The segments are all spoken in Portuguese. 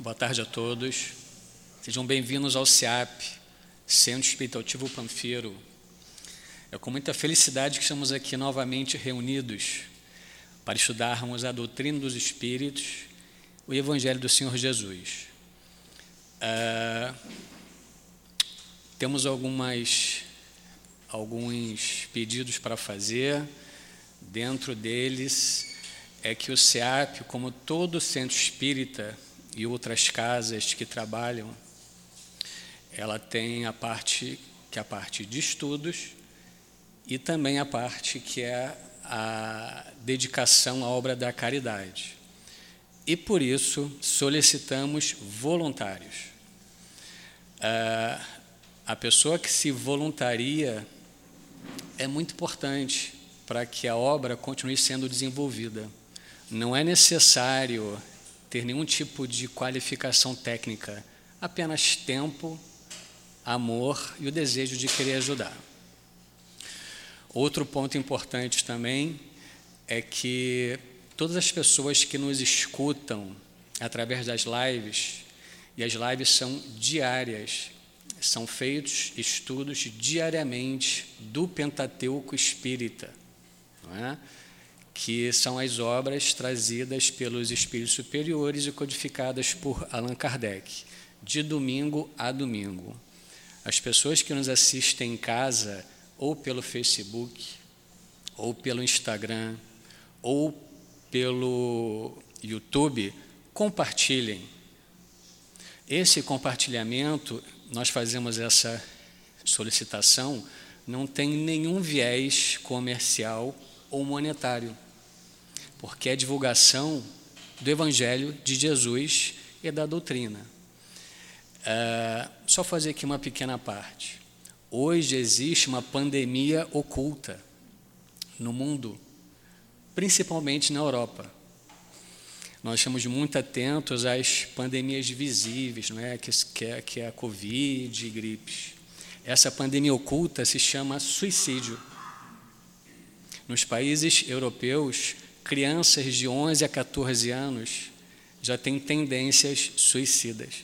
Boa tarde a todos. Sejam bem-vindos ao CEAP, Centro Espirituativo Panfeiro. É com muita felicidade que estamos aqui novamente reunidos para estudarmos a doutrina dos Espíritos, o Evangelho do Senhor Jesus. Uh, temos algumas, alguns pedidos para fazer. Dentro deles é que o CEAP, como todo centro espírita, e outras casas que trabalham, ela tem a parte que é a parte de estudos e também a parte que é a dedicação à obra da caridade. E por isso solicitamos voluntários. a pessoa que se voluntaria é muito importante para que a obra continue sendo desenvolvida. Não é necessário ter nenhum tipo de qualificação técnica, apenas tempo, amor e o desejo de querer ajudar. Outro ponto importante também é que todas as pessoas que nos escutam através das lives, e as lives são diárias, são feitos estudos diariamente do Pentateuco Espírita. Não é? Que são as obras trazidas pelos espíritos superiores e codificadas por Allan Kardec, de domingo a domingo. As pessoas que nos assistem em casa, ou pelo Facebook, ou pelo Instagram, ou pelo YouTube, compartilhem. Esse compartilhamento, nós fazemos essa solicitação, não tem nenhum viés comercial ou monetário porque é divulgação do Evangelho de Jesus e da doutrina. Uh, só fazer aqui uma pequena parte. Hoje existe uma pandemia oculta no mundo, principalmente na Europa. Nós estamos muito atentos às pandemias visíveis, não é? Que, que, é, que é a Covid gripes. Essa pandemia oculta se chama suicídio. Nos países europeus, crianças de 11 a 14 anos já têm tendências suicidas.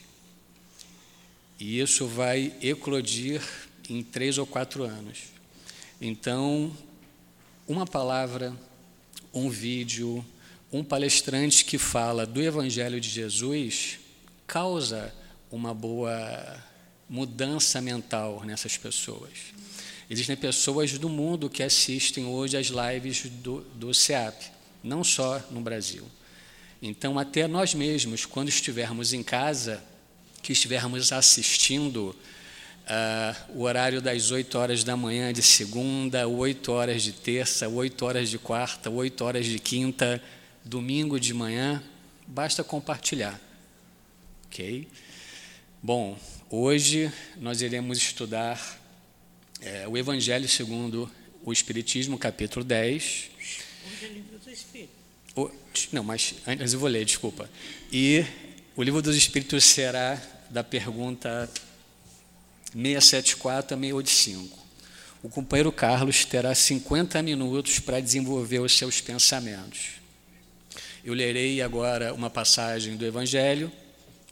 E isso vai eclodir em três ou quatro anos. Então, uma palavra, um vídeo, um palestrante que fala do Evangelho de Jesus causa uma boa mudança mental nessas pessoas. Existem pessoas do mundo que assistem hoje às lives do, do CEAP não só no Brasil. Então, até nós mesmos, quando estivermos em casa, que estivermos assistindo uh, o horário das 8 horas da manhã de segunda, 8 horas de terça, 8 horas de quarta, 8 horas de quinta, domingo de manhã, basta compartilhar. Ok? Bom, hoje nós iremos estudar é, o Evangelho segundo o Espiritismo, capítulo 10. O, não, mas antes eu vou ler, desculpa. E o livro dos Espíritos será da pergunta 674 a 685. O companheiro Carlos terá 50 minutos para desenvolver os seus pensamentos. Eu lerei agora uma passagem do Evangelho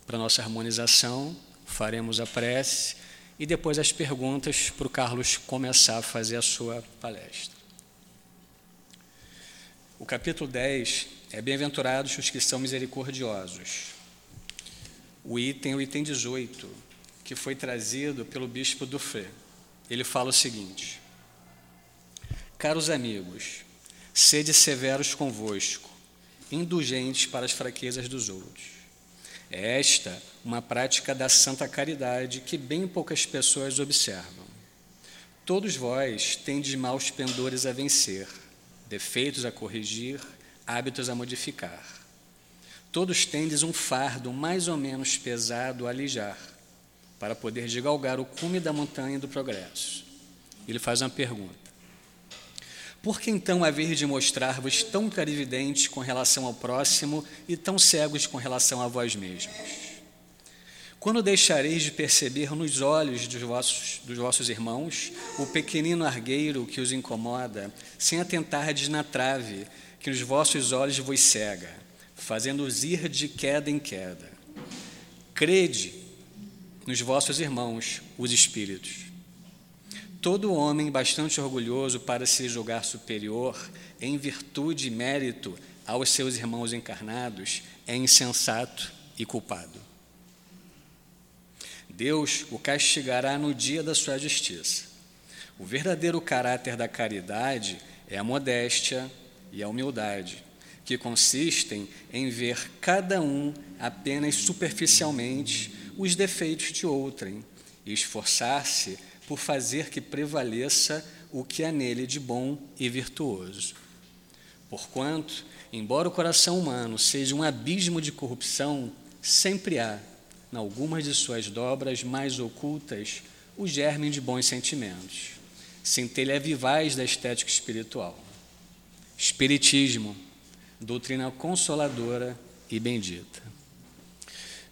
para nossa harmonização, faremos a prece e depois as perguntas para o Carlos começar a fazer a sua palestra. O capítulo 10 é Bem-aventurados os que são misericordiosos. O item, o item 18, que foi trazido pelo bispo Dufé. Ele fala o seguinte: Caros amigos, sede severos convosco, indulgentes para as fraquezas dos outros. É esta uma prática da santa caridade que bem poucas pessoas observam. Todos vós tendes maus pendores a vencer defeitos a corrigir, hábitos a modificar. Todos tendes um fardo mais ou menos pesado a alijar, para poder galgar o cume da montanha do progresso. Ele faz uma pergunta. Por que então haver de mostrar-vos tão clarividentes com relação ao próximo e tão cegos com relação a vós mesmos? Quando deixareis de perceber nos olhos dos vossos, dos vossos irmãos o pequenino argueiro que os incomoda, sem atentardes na trave que nos vossos olhos vos cega, fazendo-os ir de queda em queda? Crede nos vossos irmãos, os espíritos. Todo homem bastante orgulhoso para se julgar superior, em virtude e mérito aos seus irmãos encarnados, é insensato e culpado. Deus o castigará no dia da sua justiça. O verdadeiro caráter da caridade é a modéstia e a humildade, que consistem em ver cada um apenas superficialmente os defeitos de outrem e esforçar-se por fazer que prevaleça o que há nele de bom e virtuoso. Porquanto, embora o coração humano seja um abismo de corrupção, sempre há, em algumas de suas dobras mais ocultas, o germe de bons sentimentos, centelha vivaz da estética espiritual. Espiritismo, doutrina consoladora e bendita.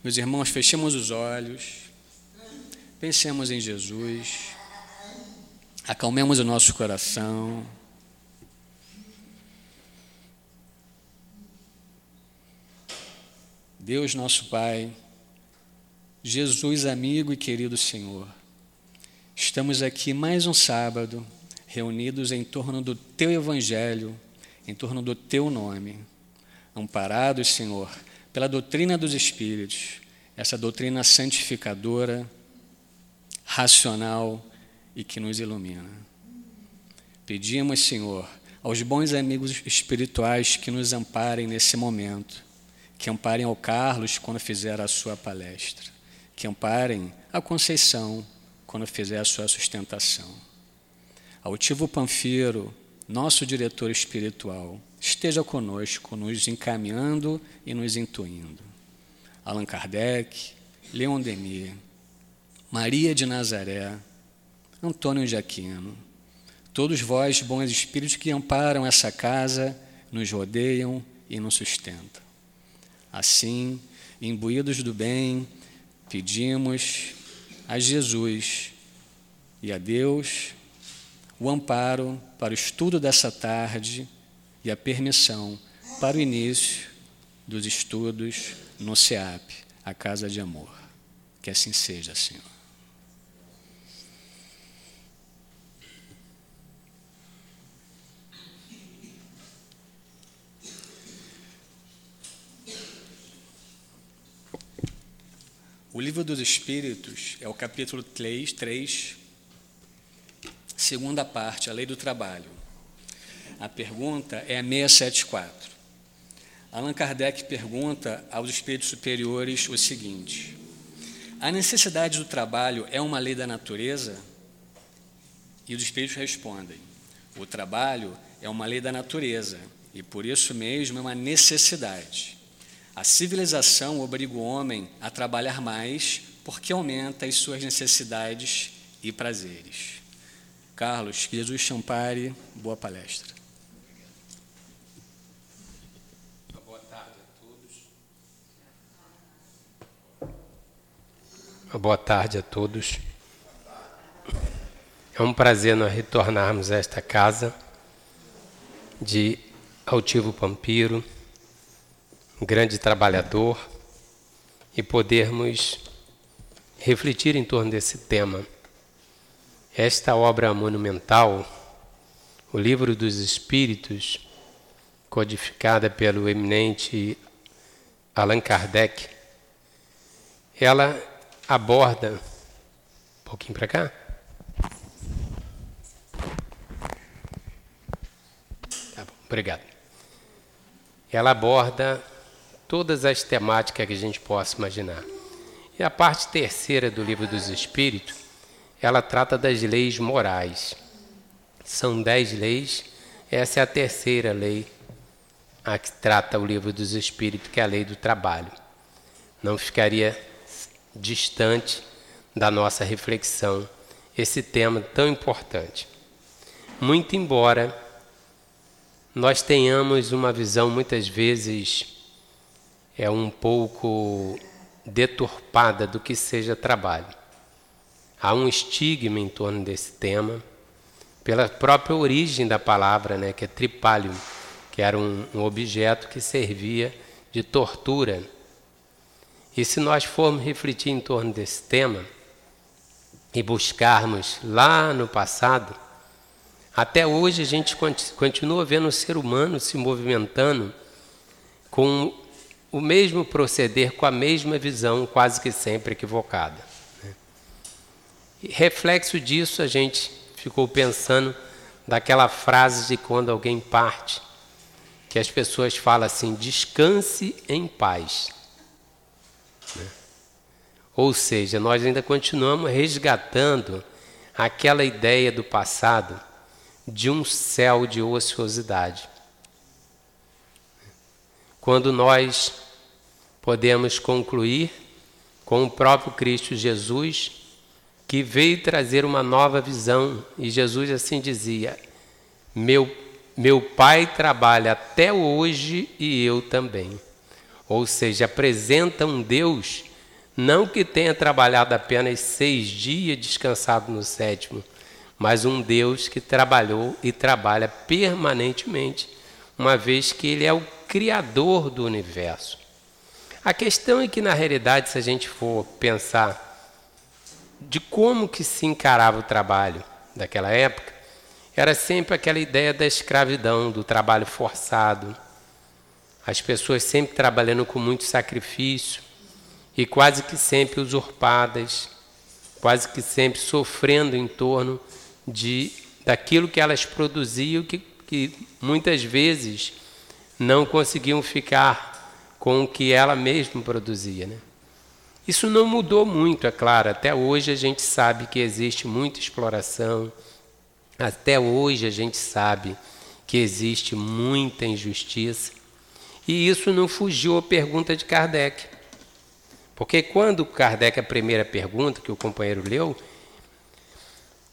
Meus irmãos, fechemos os olhos, pensemos em Jesus, acalmemos o nosso coração. Deus, nosso Pai, Jesus, amigo e querido Senhor, estamos aqui mais um sábado, reunidos em torno do Teu Evangelho, em torno do Teu nome, amparados, Senhor, pela doutrina dos Espíritos, essa doutrina santificadora, racional e que nos ilumina. Pedimos, Senhor, aos bons amigos espirituais que nos amparem nesse momento, que amparem ao Carlos quando fizer a sua palestra que amparem a Conceição quando fizer a sua sustentação. Altivo Panfiro, nosso diretor espiritual, esteja conosco, nos encaminhando e nos intuindo. Allan Kardec, Leon Denis, Maria de Nazaré, Antônio de Aquino, todos vós, bons espíritos que amparam essa casa, nos rodeiam e nos sustentam. Assim, imbuídos do bem, pedimos a Jesus e a Deus o amparo para o estudo dessa tarde e a permissão para o início dos estudos no SEAP, a Casa de Amor. Que assim seja, Senhor. O livro dos Espíritos é o capítulo 3, 3, segunda parte, a lei do trabalho. A pergunta é a 674. Allan Kardec pergunta aos espíritos superiores o seguinte: A necessidade do trabalho é uma lei da natureza? E os espíritos respondem: O trabalho é uma lei da natureza e por isso mesmo é uma necessidade. A civilização obriga o homem a trabalhar mais porque aumenta as suas necessidades e prazeres. Carlos, que Jesus champare, boa palestra. Boa tarde a todos. Boa tarde a todos. É um prazer nós retornarmos a esta casa de Altivo Pampiro grande trabalhador, e podermos refletir em torno desse tema. Esta obra monumental, o Livro dos Espíritos, codificada pelo eminente Allan Kardec, ela aborda. Um pouquinho para cá. Tá bom, obrigado. Ela aborda todas as temáticas que a gente possa imaginar. E a parte terceira do livro dos Espíritos, ela trata das leis morais. São dez leis, essa é a terceira lei a que trata o livro dos Espíritos, que é a lei do trabalho. Não ficaria distante da nossa reflexão esse tema tão importante. Muito embora nós tenhamos uma visão muitas vezes é um pouco deturpada do que seja trabalho. Há um estigma em torno desse tema, pela própria origem da palavra, né, que é tripalium, que era um, um objeto que servia de tortura. E se nós formos refletir em torno desse tema e buscarmos lá no passado, até hoje a gente continua vendo o ser humano se movimentando com o mesmo proceder, com a mesma visão, quase que sempre equivocada. E reflexo disso, a gente ficou pensando daquela frase de quando alguém parte, que as pessoas falam assim: descanse em paz. Né? Ou seja, nós ainda continuamos resgatando aquela ideia do passado de um céu de ociosidade. Quando nós podemos concluir com o próprio Cristo Jesus, que veio trazer uma nova visão, e Jesus assim dizia: Meu, meu Pai trabalha até hoje e eu também. Ou seja, apresenta um Deus não que tenha trabalhado apenas seis dias, descansado no sétimo, mas um Deus que trabalhou e trabalha permanentemente, uma vez que Ele é o Criador do universo. A questão é que, na realidade, se a gente for pensar de como que se encarava o trabalho daquela época, era sempre aquela ideia da escravidão, do trabalho forçado, as pessoas sempre trabalhando com muito sacrifício e quase que sempre usurpadas, quase que sempre sofrendo em torno de daquilo que elas produziam, que, que muitas vezes não conseguiam ficar com o que ela mesma produzia. Né? Isso não mudou muito, é claro. Até hoje a gente sabe que existe muita exploração, até hoje a gente sabe que existe muita injustiça. E isso não fugiu à pergunta de Kardec. Porque quando Kardec, a primeira pergunta que o companheiro leu,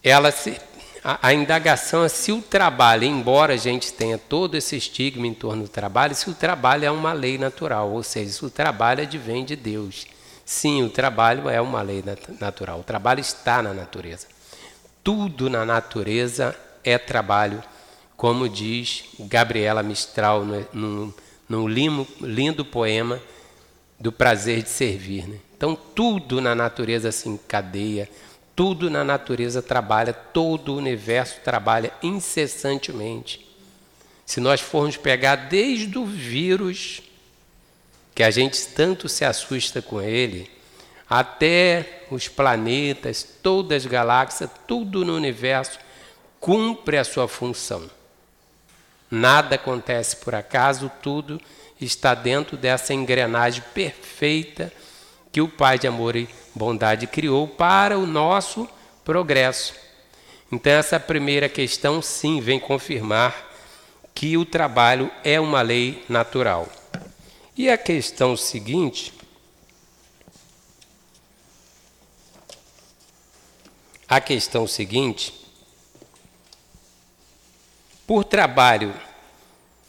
ela se, a, a, indagação é se o trabalho, embora a gente tenha todo esse estigma em torno do trabalho, se o trabalho é uma lei natural, ou seja, se o trabalho advém de Deus. Sim, o trabalho é uma lei natural, o trabalho está na natureza. Tudo na natureza é trabalho, como diz Gabriela Mistral no limo, lindo poema do prazer de servir. Né? Então, tudo na natureza se encadeia tudo na natureza trabalha, todo o universo trabalha incessantemente. Se nós formos pegar desde o vírus, que a gente tanto se assusta com ele, até os planetas, todas as galáxias, tudo no universo cumpre a sua função. Nada acontece por acaso, tudo está dentro dessa engrenagem perfeita que o Pai de amor e bondade criou para o nosso progresso. Então, essa primeira questão, sim, vem confirmar que o trabalho é uma lei natural. E a questão seguinte. A questão seguinte. Por trabalho,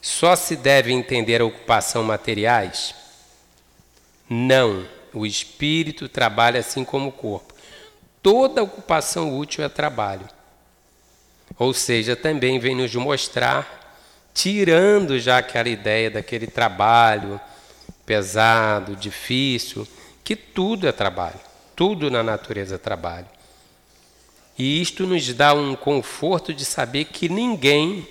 só se deve entender a ocupação materiais? Não o espírito trabalha assim como o corpo. Toda ocupação útil é trabalho. Ou seja, também vem nos mostrar, tirando já aquela ideia daquele trabalho pesado, difícil, que tudo é trabalho, tudo na natureza é trabalho. E isto nos dá um conforto de saber que ninguém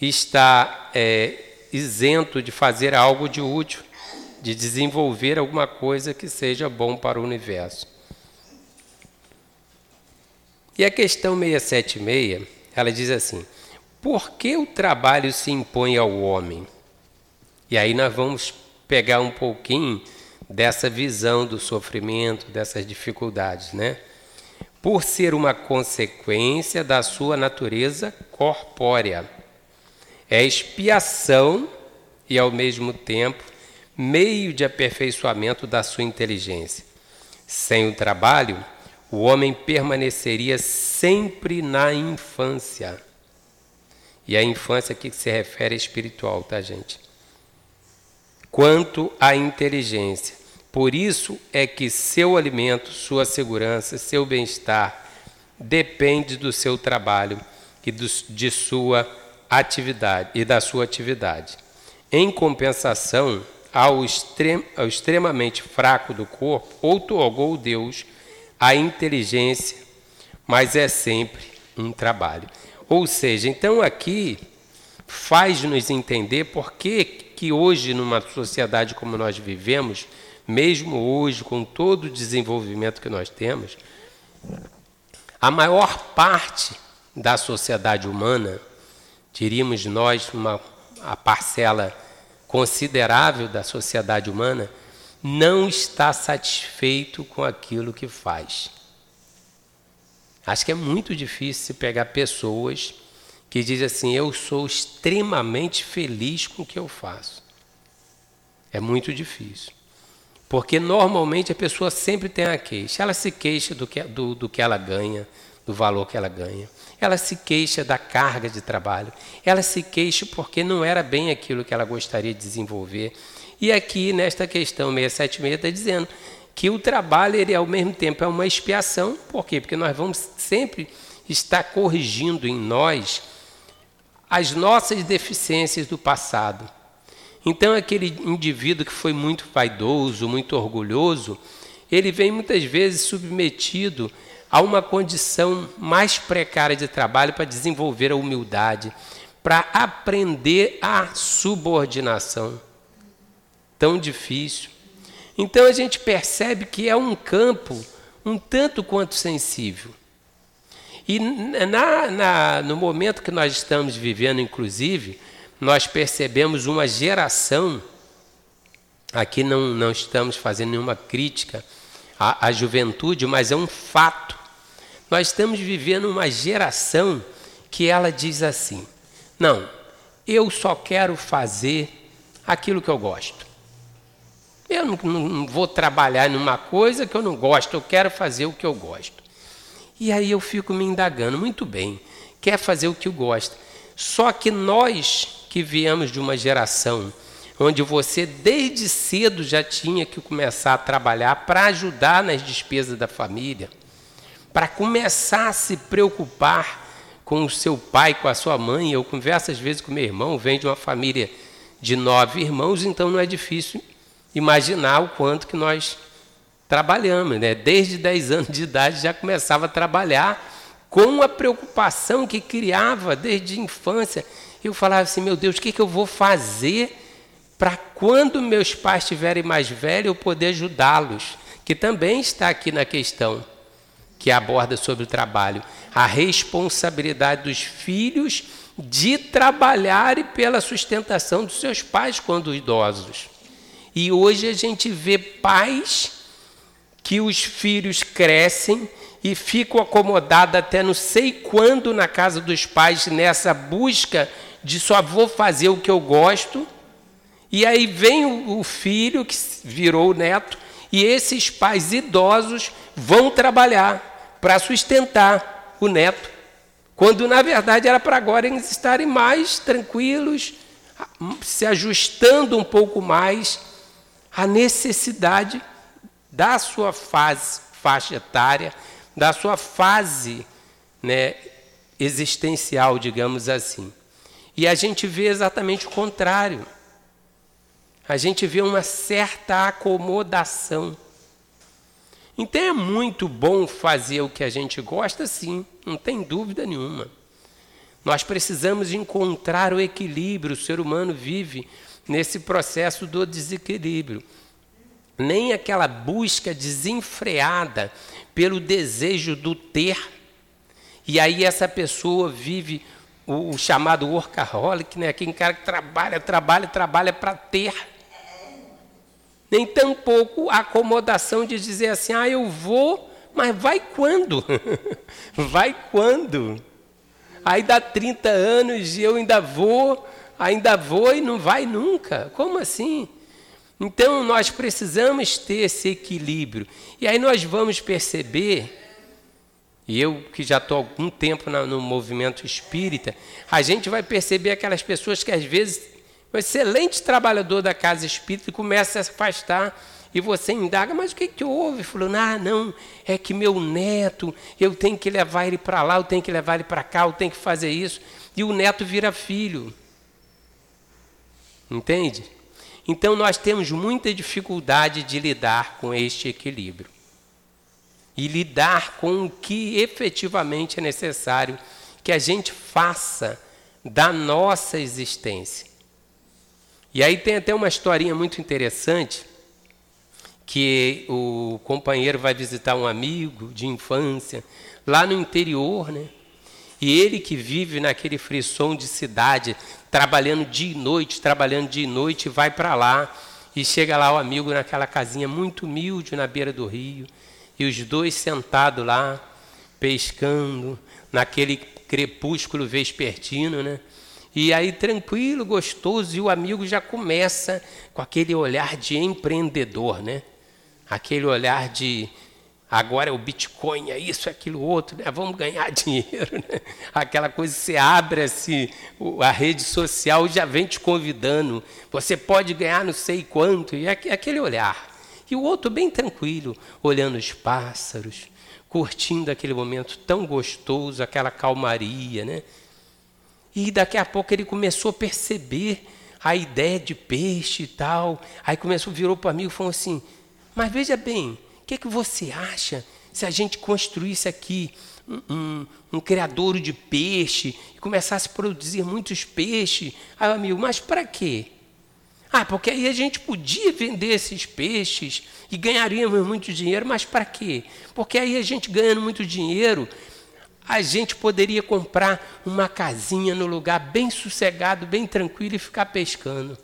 está é, isento de fazer algo de útil de desenvolver alguma coisa que seja bom para o universo. E a questão 676, ela diz assim: por que o trabalho se impõe ao homem? E aí nós vamos pegar um pouquinho dessa visão do sofrimento, dessas dificuldades, né? Por ser uma consequência da sua natureza corpórea. É expiação e, ao mesmo tempo, meio de aperfeiçoamento da sua inteligência. Sem o trabalho, o homem permaneceria sempre na infância. E a infância aqui que se refere é espiritual, tá, gente? Quanto à inteligência. Por isso é que seu alimento, sua segurança, seu bem-estar depende do seu trabalho e do, de sua atividade e da sua atividade. Em compensação, ao, extrem, ao extremamente fraco do corpo, outorgou Deus a inteligência, mas é sempre um trabalho. Ou seja, então aqui faz-nos entender por que, que hoje, numa sociedade como nós vivemos, mesmo hoje, com todo o desenvolvimento que nós temos, a maior parte da sociedade humana, diríamos nós, uma, a parcela considerável da sociedade humana, não está satisfeito com aquilo que faz. Acho que é muito difícil pegar pessoas que dizem assim: eu sou extremamente feliz com o que eu faço. É muito difícil. Porque normalmente a pessoa sempre tem a queixa. Ela se queixa do que, do, do que ela ganha, do valor que ela ganha. Ela se queixa da carga de trabalho. Ela se queixa porque não era bem aquilo que ela gostaria de desenvolver. E aqui, nesta questão 676, está dizendo que o trabalho, ele ao mesmo tempo é uma expiação. Por quê? Porque nós vamos sempre estar corrigindo em nós as nossas deficiências do passado. Então, aquele indivíduo que foi muito vaidoso, muito orgulhoso, ele vem muitas vezes submetido a uma condição mais precária de trabalho para desenvolver a humildade, para aprender a subordinação. Tão difícil. Então a gente percebe que é um campo um tanto quanto sensível. E na, na, no momento que nós estamos vivendo, inclusive, nós percebemos uma geração, aqui não, não estamos fazendo nenhuma crítica à, à juventude, mas é um fato. Nós estamos vivendo uma geração que ela diz assim: não, eu só quero fazer aquilo que eu gosto. Eu não, não, vou trabalhar numa coisa que eu não gosto, eu quero fazer o que eu gosto. E aí eu fico me indagando, muito bem, quer fazer o que eu gosto. Só que nós que viemos de uma geração onde você desde cedo já tinha que começar a trabalhar para ajudar nas despesas da família, para começar a se preocupar com o seu pai, com a sua mãe. Eu converso às vezes com meu irmão, vem de uma família de nove irmãos, então não é difícil imaginar o quanto que nós trabalhamos. Né? Desde 10 anos de idade já começava a trabalhar com a preocupação que criava desde a infância. Eu falava assim, meu Deus, o que, que eu vou fazer para quando meus pais estiverem mais velhos eu poder ajudá-los? Que também está aqui na questão que aborda sobre o trabalho. A responsabilidade dos filhos de trabalharem pela sustentação dos seus pais quando idosos. E hoje a gente vê pais que os filhos crescem e ficam acomodados até não sei quando na casa dos pais nessa busca de só vou fazer o que eu gosto. E aí vem o filho que virou o neto e esses pais idosos vão trabalhar para sustentar o neto, quando na verdade era para agora eles estarem mais tranquilos, se ajustando um pouco mais a necessidade da sua fase, faixa etária, da sua fase né, existencial, digamos assim. E a gente vê exatamente o contrário. A gente vê uma certa acomodação. Então é muito bom fazer o que a gente gosta, sim, não tem dúvida nenhuma. Nós precisamos encontrar o equilíbrio, o ser humano vive nesse processo do desequilíbrio. Nem aquela busca desenfreada pelo desejo do ter. E aí essa pessoa vive o, chamado workaholic, né? aquele cara que trabalha, trabalha, trabalha para ter. Nem tampouco a acomodação de dizer assim, ah, eu vou, mas vai quando? vai quando? Aí dá 30 anos e eu ainda vou, ainda vou e não vai nunca. Como assim? Então nós precisamos ter esse equilíbrio. E aí nós vamos perceber, e eu que já estou há algum tempo no movimento espírita, a gente vai perceber aquelas pessoas que às vezes, um excelente trabalhador da casa espírita, começa a se afastar e você indaga, mas o que, que houve? Falou, ah, não, é que meu neto, eu tenho que levar ele para lá, eu tenho que levar ele para cá, eu tenho que fazer isso. E o neto vira filho. Entende? Então nós temos muita dificuldade de lidar com este equilíbrio e lidar com o que efetivamente é necessário que a gente faça da nossa existência. E aí tem até uma historinha muito interessante que o companheiro vai visitar um amigo de infância lá no interior, né? E ele que vive naquele frisson de cidade, trabalhando dia e noite, trabalhando dia e noite, vai para lá e chega lá o amigo naquela casinha muito humilde na beira do rio, e os dois sentados lá, pescando, naquele crepúsculo vespertino, né? E aí, tranquilo, gostoso, e o amigo já começa com aquele olhar de empreendedor, né? Aquele olhar de agora é o Bitcoin, é isso, é aquilo outro, né? vamos ganhar dinheiro. Né? Aquela coisa, você abre assim, a rede social já vem te convidando, você pode ganhar não sei quanto, e aquele olhar. E o outro bem tranquilo, olhando os pássaros, curtindo aquele momento tão gostoso, aquela calmaria, né? E daqui a pouco ele começou a perceber a ideia de peixe e tal. Aí começou, virou para amigo e falou assim: Mas veja bem, o que, que você acha se a gente construísse aqui um, um, um criadouro de peixe e começasse a produzir muitos peixes? Aí o amigo, mas para quê? Ah, porque aí a gente podia vender esses peixes e ganharíamos muito dinheiro, mas para quê? Porque aí a gente ganhando muito dinheiro, a gente poderia comprar uma casinha no lugar bem sossegado, bem tranquilo e ficar pescando.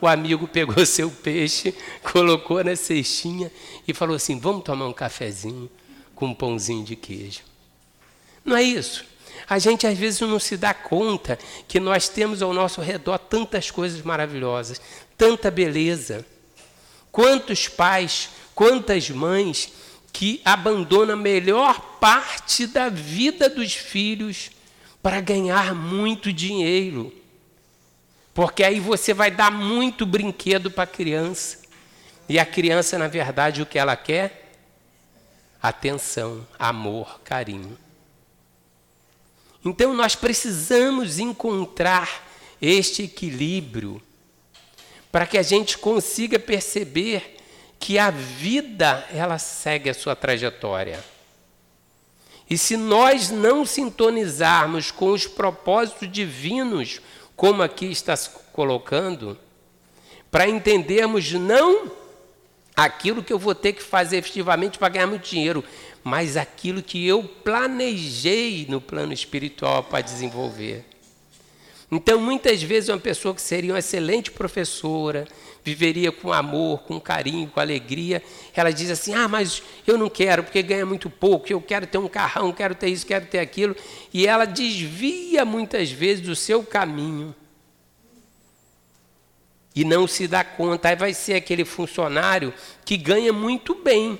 O amigo pegou seu peixe, colocou na cestinha e falou assim: Vamos tomar um cafezinho com um pãozinho de queijo. Não é isso? A gente às vezes não se dá conta que nós temos ao nosso redor tantas coisas maravilhosas, tanta beleza. Quantos pais, quantas mães que abandonam a melhor parte da vida dos filhos para ganhar muito dinheiro. Porque aí você vai dar muito brinquedo para a criança. E a criança, na verdade, o que ela quer? Atenção, amor, carinho. Então nós precisamos encontrar este equilíbrio para que a gente consiga perceber que a vida ela segue a sua trajetória. E se nós não sintonizarmos com os propósitos divinos, como aqui está se colocando, para entendermos não aquilo que eu vou ter que fazer efetivamente para ganhar muito dinheiro, mas aquilo que eu planejei no plano espiritual para desenvolver. Então, muitas vezes, uma pessoa que seria uma excelente professora, viveria com amor, com carinho, com alegria, ela diz assim: Ah, mas eu não quero, porque ganha muito pouco, eu quero ter um carrão, quero ter isso, quero ter aquilo. E ela desvia muitas vezes do seu caminho. E não se dá conta. Aí vai ser aquele funcionário que ganha muito bem,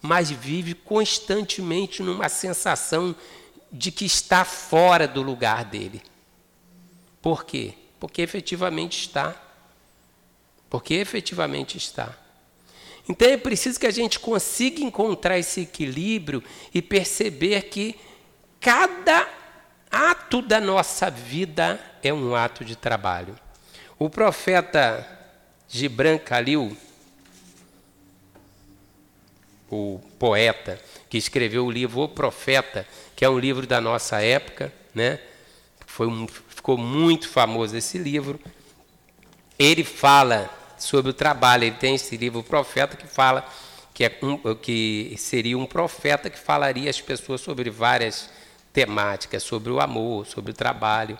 mas vive constantemente numa sensação de que está fora do lugar dele. Por quê? Porque efetivamente está. Porque efetivamente está. Então é preciso que a gente consiga encontrar esse equilíbrio e perceber que cada ato da nossa vida é um ato de trabalho. O profeta Gibran Khalil, o poeta que escreveu o livro O Profeta, que é um livro da nossa época, né? Foi um, ficou muito famoso esse livro. Ele fala sobre o trabalho, ele tem esse livro, O Profeta, que fala que, é um, que seria um profeta que falaria às pessoas sobre várias temáticas, sobre o amor, sobre o trabalho.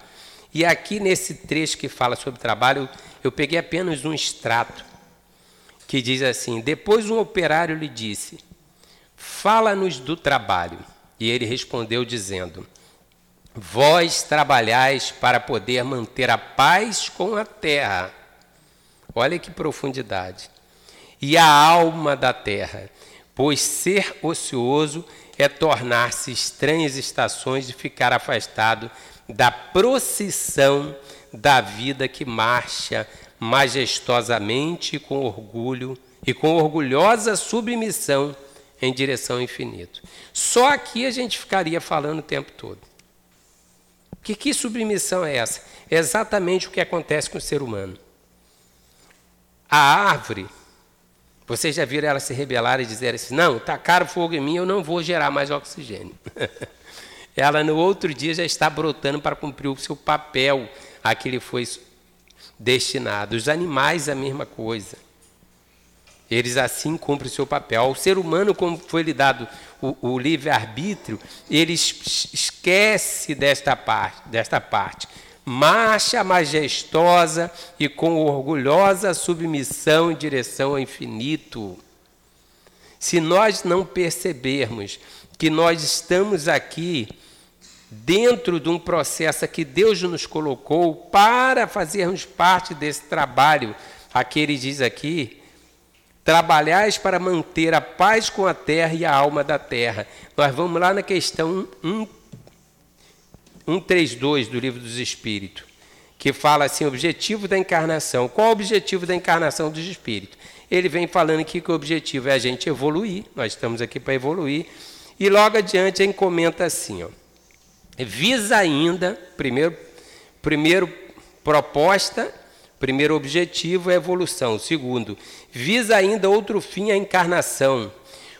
E aqui nesse trecho que fala sobre trabalho, eu peguei apenas um extrato que diz assim: Depois um operário lhe disse: Fala-nos do trabalho. E ele respondeu dizendo: Vós trabalhais para poder manter a paz com a terra. Olha que profundidade. E a alma da terra, pois ser ocioso é tornar-se estranhas estações de ficar afastado da procissão da vida que marcha majestosamente com orgulho e com orgulhosa submissão em direção ao infinito. Só aqui a gente ficaria falando o tempo todo. Que, que submissão é essa? É exatamente o que acontece com o ser humano. A árvore, vocês já viram ela se rebelar e dizer assim: não, tacaram fogo em mim, eu não vou gerar mais oxigênio. ela no outro dia já está brotando para cumprir o seu papel a que lhe foi destinado. Os animais, a mesma coisa. Eles assim cumprem o seu papel. O ser humano, como foi lhe dado o, o livre-arbítrio, ele esquece desta parte, desta parte. Marcha majestosa e com orgulhosa submissão em direção ao infinito. Se nós não percebermos que nós estamos aqui dentro de um processo que Deus nos colocou para fazermos parte desse trabalho, aqui ele diz aqui, Trabalhais para manter a paz com a terra e a alma da terra. Nós vamos lá na questão 132 do Livro dos Espíritos, que fala assim: objetivo da encarnação. Qual o objetivo da encarnação dos espíritos? Ele vem falando aqui que o objetivo é a gente evoluir, nós estamos aqui para evoluir. E logo adiante ele comenta assim: ó, visa ainda, primeiro, primeiro proposta Primeiro objetivo é a evolução. Segundo, visa ainda outro fim, a encarnação,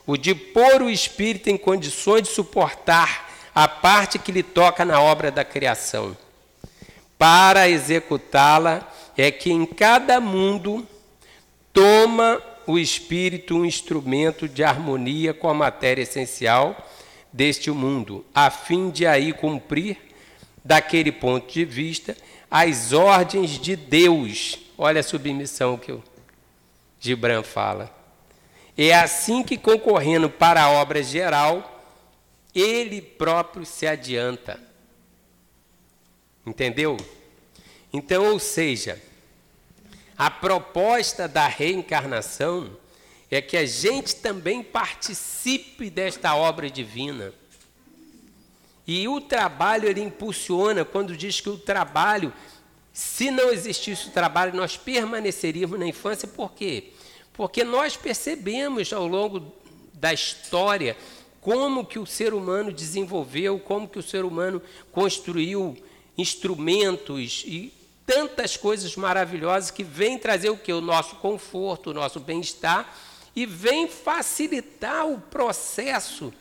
o de pôr o espírito em condições de suportar a parte que lhe toca na obra da criação. Para executá-la é que em cada mundo toma o espírito um instrumento de harmonia com a matéria essencial deste mundo, a fim de aí cumprir, daquele ponto de vista, as ordens de Deus. Olha a submissão que o Gibran fala. É assim que, concorrendo para a obra geral, ele próprio se adianta. Entendeu? Então, ou seja, a proposta da reencarnação é que a gente também participe desta obra divina. E o trabalho ele impulsiona quando diz que o trabalho, se não existisse o trabalho, nós permaneceríamos na infância. Por quê? Porque nós percebemos ao longo da história como que o ser humano desenvolveu, como que o ser humano construiu instrumentos e tantas coisas maravilhosas que vêm trazer o que o nosso conforto, o nosso bem-estar e vem facilitar o processo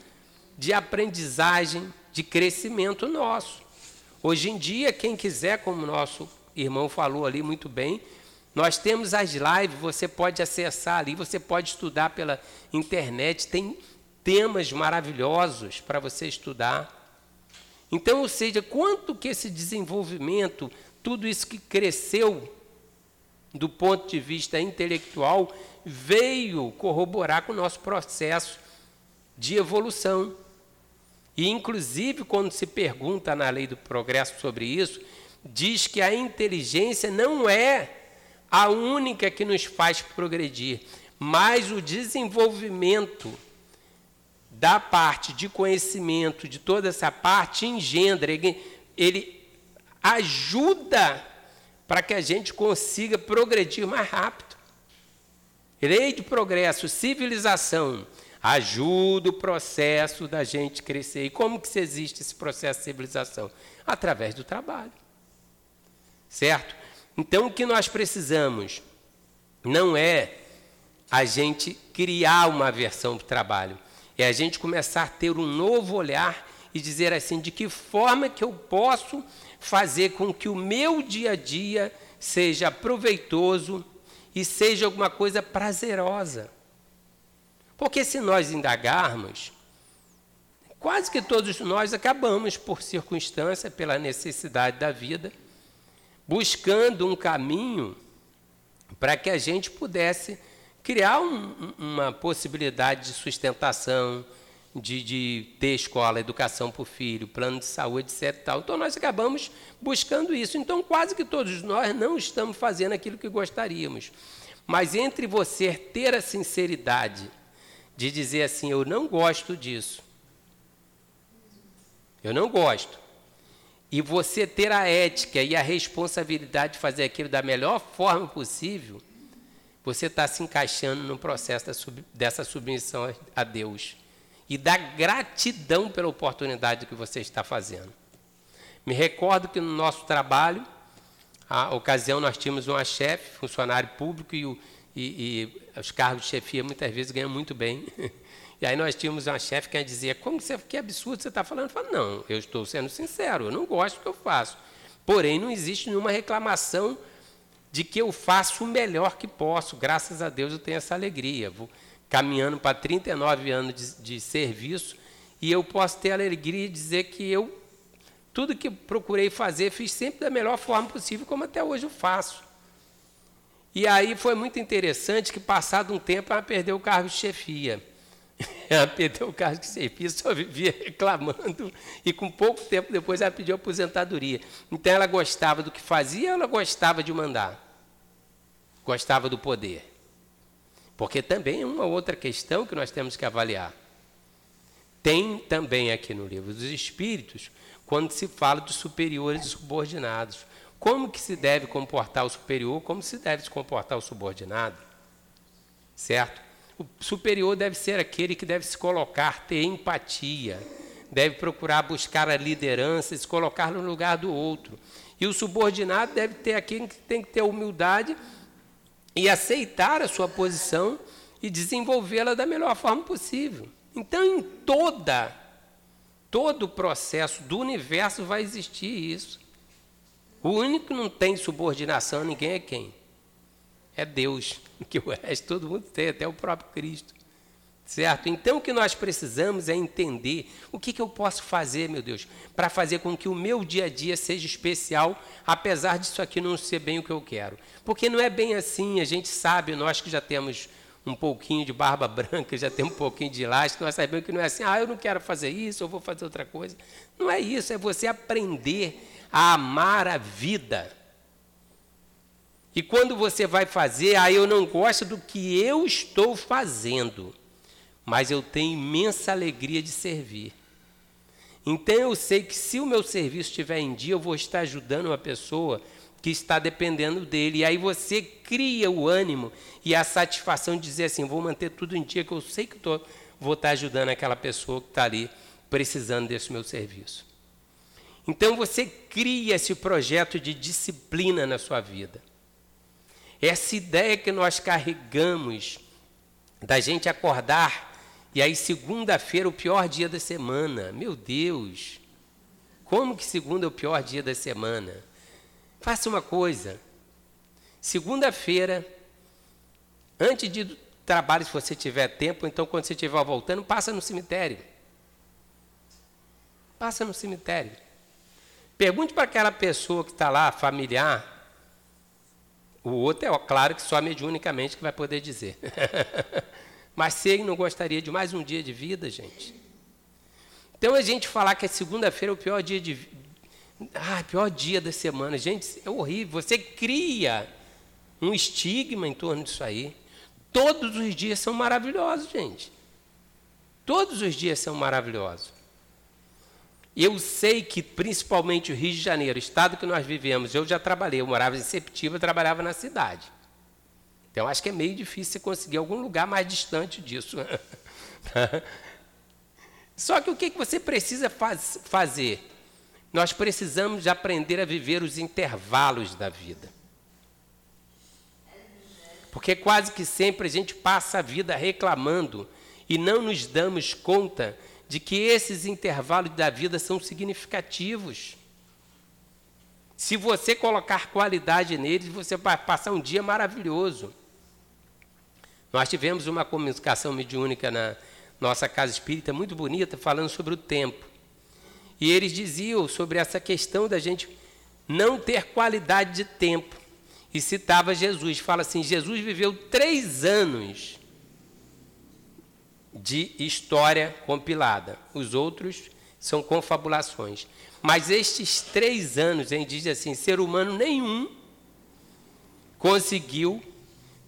de aprendizagem, de crescimento nosso. Hoje em dia, quem quiser, como nosso irmão falou ali muito bem, nós temos as lives, você pode acessar ali, você pode estudar pela internet, tem temas maravilhosos para você estudar. Então, ou seja, quanto que esse desenvolvimento, tudo isso que cresceu do ponto de vista intelectual, veio corroborar com o nosso processo de evolução. E, inclusive, quando se pergunta na lei do progresso sobre isso, diz que a inteligência não é a única que nos faz progredir, mas o desenvolvimento da parte de conhecimento, de toda essa parte, engendra, ele ajuda para que a gente consiga progredir mais rápido. Lei de progresso, civilização, ajuda o processo da gente crescer. E como que se existe esse processo de civilização? Através do trabalho. Certo? Então o que nós precisamos não é a gente criar uma versão do trabalho, é a gente começar a ter um novo olhar e dizer assim, de que forma que eu posso fazer com que o meu dia a dia seja proveitoso e seja alguma coisa prazerosa. Porque se nós indagarmos, quase que todos nós acabamos, por circunstância, pela necessidade da vida, buscando um caminho para que a gente pudesse criar um, uma possibilidade de sustentação, de, de, ter escola, educação para o filho, plano de saúde, etc. Tal. Então, nós acabamos buscando isso. Então, quase que todos nós não estamos fazendo aquilo que gostaríamos. Mas entre você ter a sinceridade de dizer assim: eu não gosto disso. Eu não gosto. E você ter a ética e a responsabilidade de fazer aquilo da melhor forma possível, você está se encaixando no processo dessa submissão a Deus. E da gratidão pela oportunidade que você está fazendo. Me recordo que no nosso trabalho, a ocasião nós tínhamos uma chefe, funcionário público, e o e, e os cargos de chefia muitas vezes ganham muito bem. E aí nós tínhamos uma chefe que dizia, como você, que absurdo você está falando? Eu falo, não, eu estou sendo sincero, eu não gosto do que eu faço. Porém, não existe nenhuma reclamação de que eu faço o melhor que posso. Graças a Deus eu tenho essa alegria. Vou caminhando para 39 anos de, de serviço e eu posso ter a alegria de dizer que eu, tudo que procurei fazer, fiz sempre da melhor forma possível, como até hoje eu faço. E aí foi muito interessante que, passado um tempo, ela perdeu o cargo de chefia. Ela perdeu o cargo de chefia, só vivia reclamando, e com pouco tempo depois ela pediu aposentadoria. Então ela gostava do que fazia, ela gostava de mandar. Gostava do poder. Porque também é uma outra questão que nós temos que avaliar. Tem também aqui no livro dos Espíritos, quando se fala dos superiores e subordinados. Como que se deve comportar o superior, como se deve se comportar o subordinado. Certo? O superior deve ser aquele que deve se colocar, ter empatia, deve procurar buscar a liderança, se colocar no lugar do outro. E o subordinado deve ter aquele que tem que ter humildade e aceitar a sua posição e desenvolvê-la da melhor forma possível. Então, em toda todo o processo do universo vai existir isso. O único que não tem subordinação a ninguém é quem? É Deus, que o resto todo mundo tem, até o próprio Cristo. Certo? Então o que nós precisamos é entender o que, que eu posso fazer, meu Deus, para fazer com que o meu dia a dia seja especial, apesar disso aqui não ser bem o que eu quero. Porque não é bem assim, a gente sabe, nós que já temos um pouquinho de barba branca, já temos um pouquinho de elástico, nós sabemos que não é assim, ah, eu não quero fazer isso, eu vou fazer outra coisa. Não é isso, é você aprender a amar a vida. E quando você vai fazer, ah, eu não gosto do que eu estou fazendo mas eu tenho imensa alegria de servir. Então eu sei que se o meu serviço estiver em dia, eu vou estar ajudando uma pessoa que está dependendo dele. E aí você cria o ânimo e a satisfação de dizer assim: vou manter tudo em dia, que eu sei que tô, vou estar ajudando aquela pessoa que está ali precisando desse meu serviço. Então você cria esse projeto de disciplina na sua vida. Essa ideia que nós carregamos da gente acordar e aí, segunda-feira, o pior dia da semana. Meu Deus! Como que segunda é o pior dia da semana? Faça uma coisa. Segunda-feira, antes de trabalho, se você tiver tempo, então quando você estiver voltando, passa no cemitério. Passa no cemitério. Pergunte para aquela pessoa que está lá, familiar. O outro é claro que só mediunicamente que vai poder dizer. Mas se ele não gostaria de mais um dia de vida, gente. Então a gente falar que a segunda-feira é o pior dia de ah, pior dia da semana, gente, é horrível. Você cria um estigma em torno disso aí. Todos os dias são maravilhosos, gente. Todos os dias são maravilhosos. Eu sei que, principalmente o Rio de Janeiro, estado que nós vivemos, eu já trabalhei, eu morava em Septiba, trabalhava na cidade. Então, acho que é meio difícil você conseguir algum lugar mais distante disso. Só que o que você precisa faz, fazer? Nós precisamos de aprender a viver os intervalos da vida. Porque quase que sempre a gente passa a vida reclamando e não nos damos conta de que esses intervalos da vida são significativos. Se você colocar qualidade neles, você vai passar um dia maravilhoso. Nós tivemos uma comunicação mediúnica na nossa casa espírita muito bonita, falando sobre o tempo. E eles diziam sobre essa questão da gente não ter qualidade de tempo. E citava Jesus, fala assim: Jesus viveu três anos de história compilada. Os outros são confabulações. Mas estes três anos, ele diz assim: ser humano nenhum conseguiu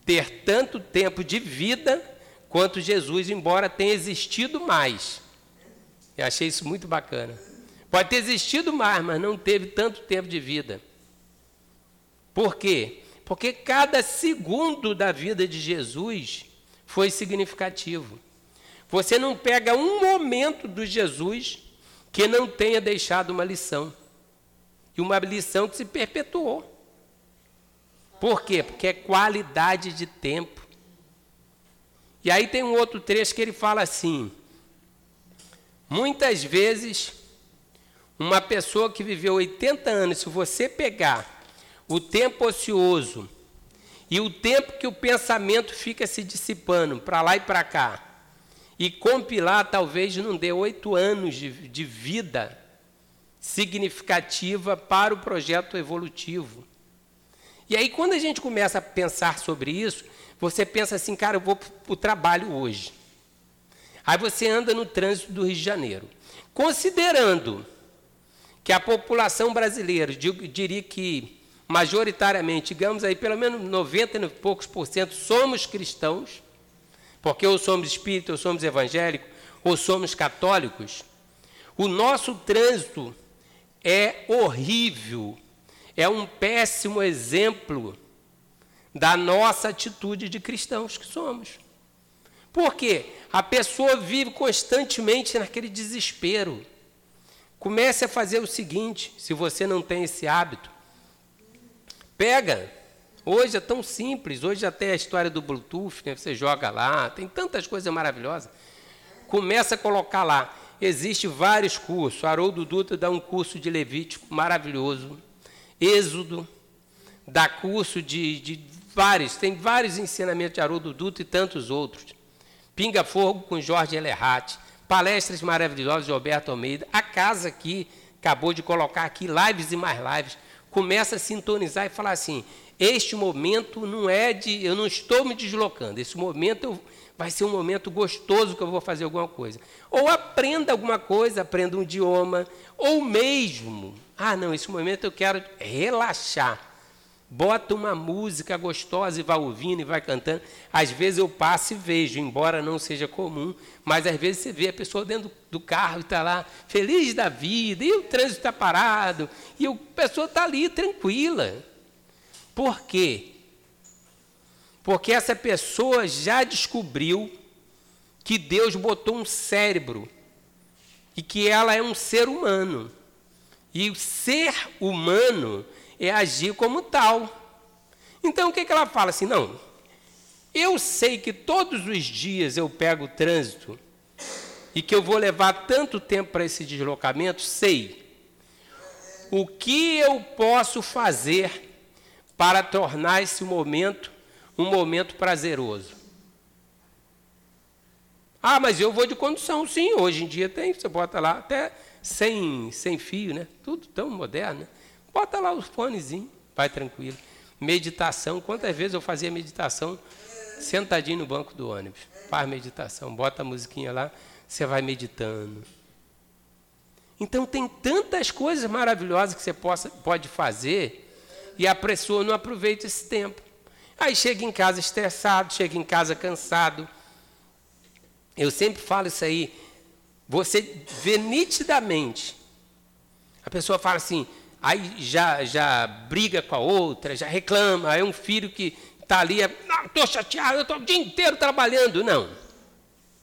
ter tanto tempo de vida quanto Jesus, embora tenha existido mais. Eu achei isso muito bacana. Pode ter existido mais, mas não teve tanto tempo de vida. Por quê? Porque cada segundo da vida de Jesus foi significativo. Você não pega um momento do Jesus que não tenha deixado uma lição. E uma lição que se perpetuou. Por quê? Porque é qualidade de tempo. E aí tem um outro trecho que ele fala assim: muitas vezes, uma pessoa que viveu 80 anos, se você pegar o tempo ocioso e o tempo que o pensamento fica se dissipando para lá e para cá, e compilar, talvez não dê oito anos de, de vida significativa para o projeto evolutivo. E aí, quando a gente começa a pensar sobre isso, você pensa assim, cara, eu vou para o trabalho hoje. Aí você anda no trânsito do Rio de Janeiro. Considerando que a população brasileira, diria que majoritariamente, digamos aí, pelo menos 90 e poucos por cento, somos cristãos, porque ou somos espíritas, ou somos evangélicos, ou somos católicos, o nosso trânsito é horrível, é um péssimo exemplo da nossa atitude de cristãos que somos. Por quê? A pessoa vive constantemente naquele desespero. Comece a fazer o seguinte, se você não tem esse hábito, pega Hoje é tão simples, hoje até a história do Bluetooth, né? você joga lá, tem tantas coisas maravilhosas. Começa a colocar lá. Existem vários cursos. Haroldo Dutra dá um curso de Levítico maravilhoso. Êxodo dá curso de, de vários, tem vários ensinamentos de Haroldo Dutra e tantos outros. Pinga Fogo com Jorge Elerrat, palestras maravilhosas de Roberto Almeida. A casa aqui acabou de colocar aqui lives e mais lives. Começa a sintonizar e falar assim: este momento não é de. Eu não estou me deslocando. Esse momento eu, vai ser um momento gostoso que eu vou fazer alguma coisa. Ou aprenda alguma coisa, aprenda um idioma. Ou mesmo. Ah, não, esse momento eu quero relaxar. Bota uma música gostosa e vai ouvindo e vai cantando. Às vezes eu passo e vejo, embora não seja comum, mas às vezes você vê a pessoa dentro do carro e está lá feliz da vida, e o trânsito está parado, e a pessoa está ali tranquila. Por quê? Porque essa pessoa já descobriu que Deus botou um cérebro e que ela é um ser humano. E o ser humano é agir como tal. Então o que, que ela fala assim? Não, eu sei que todos os dias eu pego o trânsito e que eu vou levar tanto tempo para esse deslocamento, sei. O que eu posso fazer para tornar esse momento um momento prazeroso. Ah, mas eu vou de condução, sim. Hoje em dia tem, você bota lá até sem, sem fio, né? Tudo tão moderno. Né? Bota lá os fonezinhos, vai tranquilo. Meditação, quantas vezes eu fazia meditação sentadinho no banco do ônibus? Faz meditação, bota a musiquinha lá, você vai meditando. Então tem tantas coisas maravilhosas que você possa, pode fazer e a pessoa não aproveita esse tempo. Aí chega em casa estressado, chega em casa cansado. Eu sempre falo isso aí. Você vê nitidamente. A pessoa fala assim, aí já, já briga com a outra, já reclama. Aí um filho que está ali, estou chateado, eu estou o dia inteiro trabalhando. Não.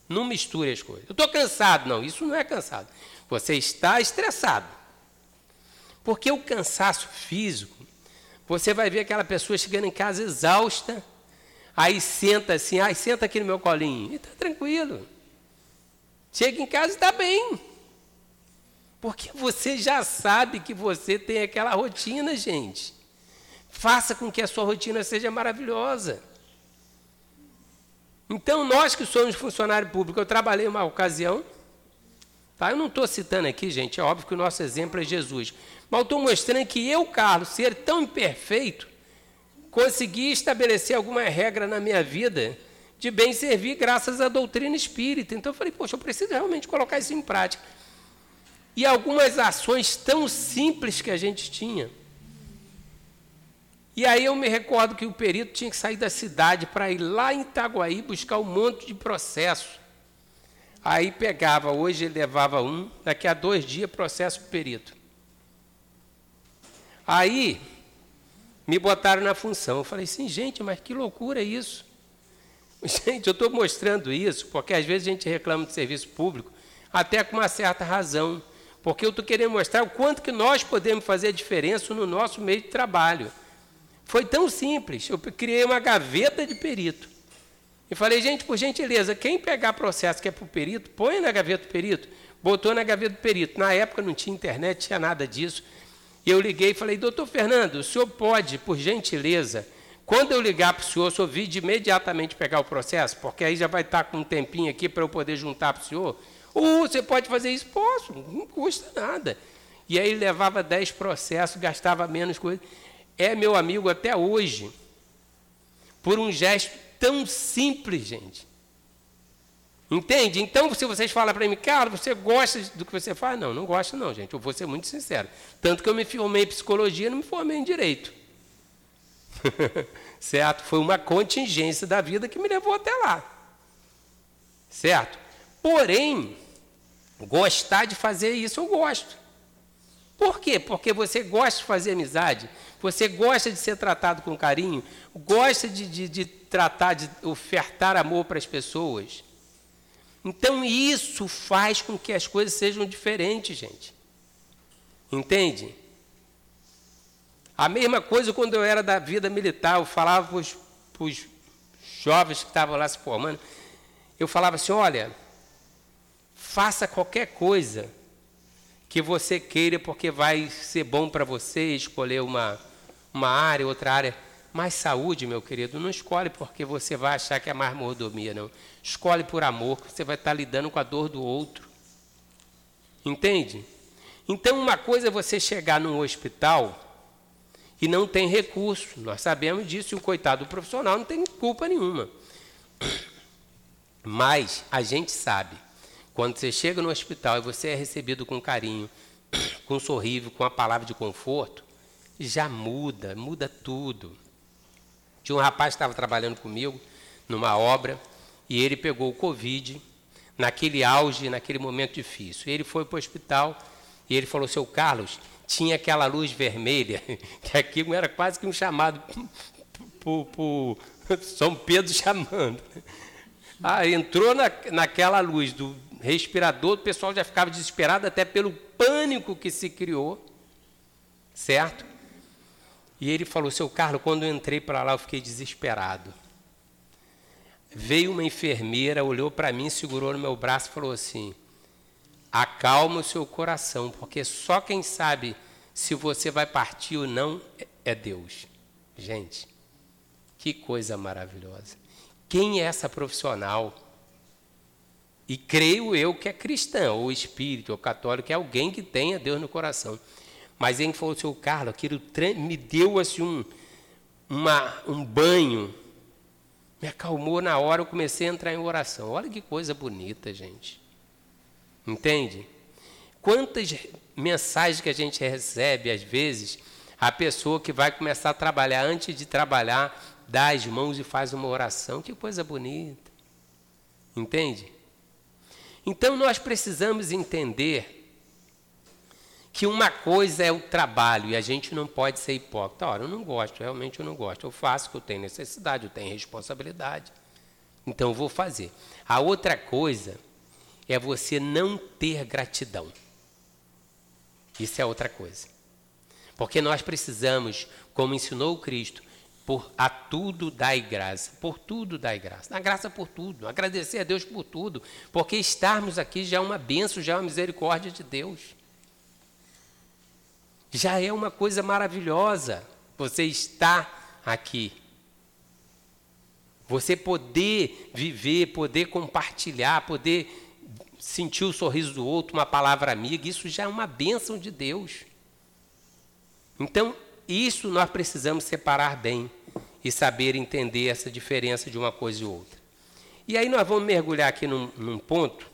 Não misture as coisas. Eu estou cansado. Não, isso não é cansado. Você está estressado. Porque o cansaço físico você vai ver aquela pessoa chegando em casa exausta, aí senta assim, ai, senta aqui no meu colinho, e está tranquilo. Chega em casa e está bem. Porque você já sabe que você tem aquela rotina, gente. Faça com que a sua rotina seja maravilhosa. Então, nós que somos funcionário público, eu trabalhei uma ocasião, tá? eu não estou citando aqui, gente, é óbvio que o nosso exemplo é Jesus. Mas estou mostrando que eu, Carlos, ser tão imperfeito, consegui estabelecer alguma regra na minha vida de bem servir graças à doutrina espírita. Então eu falei, poxa, eu preciso realmente colocar isso em prática. E algumas ações tão simples que a gente tinha. E aí eu me recordo que o perito tinha que sair da cidade para ir lá em Itaguaí buscar um monte de processo. Aí pegava, hoje ele levava um, daqui a dois dias processo o perito. Aí me botaram na função. Eu falei assim, gente, mas que loucura é isso. Gente, eu estou mostrando isso porque às vezes a gente reclama de serviço público, até com uma certa razão. Porque eu estou querendo mostrar o quanto que nós podemos fazer a diferença no nosso meio de trabalho. Foi tão simples. Eu criei uma gaveta de perito. E falei, gente, por gentileza, quem pegar processo que é para o perito, põe na gaveta do perito. Botou na gaveta do perito. Na época não tinha internet, tinha nada disso. E eu liguei e falei, doutor Fernando, o senhor pode, por gentileza, quando eu ligar para o senhor, o senhor vide imediatamente pegar o processo, porque aí já vai estar com um tempinho aqui para eu poder juntar para o senhor. Ou você pode fazer isso? Posso, não custa nada. E aí levava 10 processos, gastava menos coisa. É meu amigo até hoje, por um gesto tão simples, gente. Entende? Então, se vocês falam para mim, cara, você gosta do que você faz? Não, não gosto não, gente. Eu vou ser muito sincero. Tanto que eu me formei em psicologia, não me formei em direito. certo? Foi uma contingência da vida que me levou até lá. Certo? Porém, gostar de fazer isso eu gosto. Por quê? Porque você gosta de fazer amizade, você gosta de ser tratado com carinho, gosta de, de, de tratar, de ofertar amor para as pessoas. Então isso faz com que as coisas sejam diferentes, gente. Entende? A mesma coisa quando eu era da vida militar, eu falava para os jovens que estavam lá se formando, eu falava assim, olha, faça qualquer coisa que você queira, porque vai ser bom para você escolher uma, uma área, outra área. Mas saúde, meu querido, não escolhe porque você vai achar que é mais mordomia, não. Escolhe por amor, você vai estar lidando com a dor do outro. Entende? Então, uma coisa é você chegar num hospital e não tem recurso. Nós sabemos disso e o coitado do profissional não tem culpa nenhuma. Mas a gente sabe, quando você chega no hospital e você é recebido com carinho, com um sorriso, com uma palavra de conforto, já muda, muda tudo. Tinha um rapaz que estava trabalhando comigo numa obra e ele pegou o Covid naquele auge, naquele momento difícil. Ele foi para o hospital e ele falou: Seu Carlos, tinha aquela luz vermelha, que aqui era quase que um chamado São Pedro chamando. Ah, entrou na, naquela luz do respirador, o pessoal já ficava desesperado até pelo pânico que se criou, certo? E ele falou: Seu Carlos, quando eu entrei para lá, eu fiquei desesperado. Veio uma enfermeira, olhou para mim, segurou no meu braço e falou assim: Acalma o seu coração, porque só quem sabe se você vai partir ou não é Deus. Gente, que coisa maravilhosa. Quem é essa profissional? E creio eu que é cristã, ou espírito, ou católico, é alguém que tenha Deus no coração. Mas ele falou, seu Carlos, aquilo me deu assim um, uma, um banho, me acalmou na hora, eu comecei a entrar em oração. Olha que coisa bonita, gente. Entende? Quantas mensagens que a gente recebe, às vezes, a pessoa que vai começar a trabalhar, antes de trabalhar, dá as mãos e faz uma oração. Que coisa bonita. Entende? Então nós precisamos entender que uma coisa é o trabalho e a gente não pode ser hipócrita. Ora, eu não gosto, realmente eu não gosto. Eu faço que eu tenho necessidade, eu tenho responsabilidade. Então eu vou fazer. A outra coisa é você não ter gratidão. Isso é outra coisa. Porque nós precisamos, como ensinou o Cristo, por a tudo dai graça, por tudo dai graça. Na graça por tudo, agradecer a Deus por tudo, porque estarmos aqui já é uma benção, já é uma misericórdia de Deus já é uma coisa maravilhosa você estar aqui. Você poder viver, poder compartilhar, poder sentir o sorriso do outro, uma palavra amiga, isso já é uma bênção de Deus. Então, isso nós precisamos separar bem e saber entender essa diferença de uma coisa e outra. E aí nós vamos mergulhar aqui num, num ponto.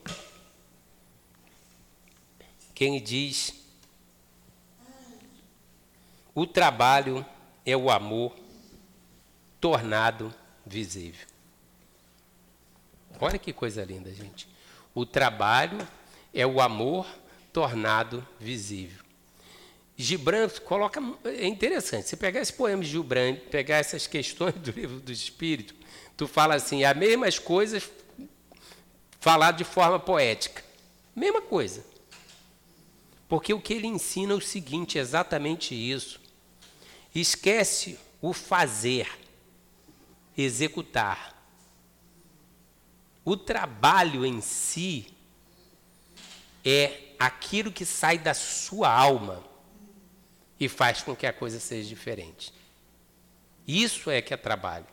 Quem diz o trabalho é o amor tornado visível. Olha que coisa linda, gente. O trabalho é o amor tornado visível. Gibran coloca. É interessante. Você pegar esse poema de Gibran, pegar essas questões do livro do Espírito, tu fala assim, as mesmas coisas falado de forma poética. Mesma coisa. Porque o que ele ensina é o seguinte, exatamente isso. Esquece o fazer, executar. O trabalho em si é aquilo que sai da sua alma e faz com que a coisa seja diferente. Isso é que é trabalho.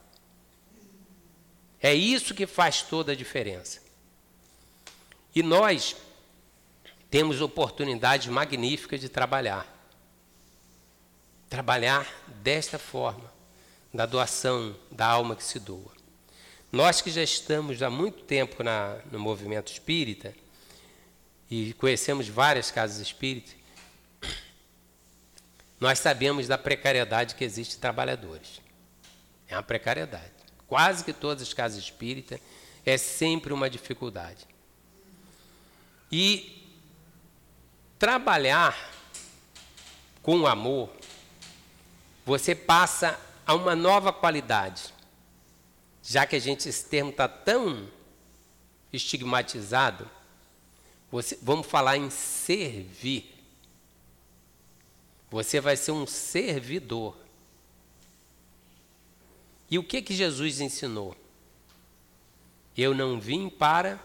É isso que faz toda a diferença. E nós temos oportunidades magníficas de trabalhar. Trabalhar desta forma, da doação da alma que se doa. Nós que já estamos há muito tempo na, no movimento espírita e conhecemos várias casas espíritas, nós sabemos da precariedade que existe em trabalhadores. É uma precariedade. Quase que todas as casas espíritas é sempre uma dificuldade. E trabalhar com amor, você passa a uma nova qualidade. Já que a gente, esse termo está tão estigmatizado, você, vamos falar em servir. Você vai ser um servidor. E o que que Jesus ensinou? Eu não vim para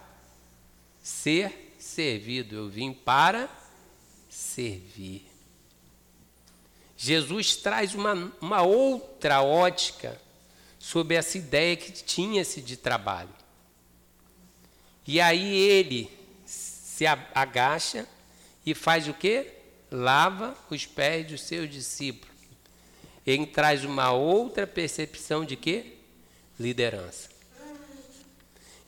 ser servido, eu vim para servir. Jesus traz uma, uma outra ótica sobre essa ideia que tinha-se de trabalho. E aí ele se agacha e faz o quê? Lava os pés dos seus discípulos. Ele traz uma outra percepção de quê? Liderança.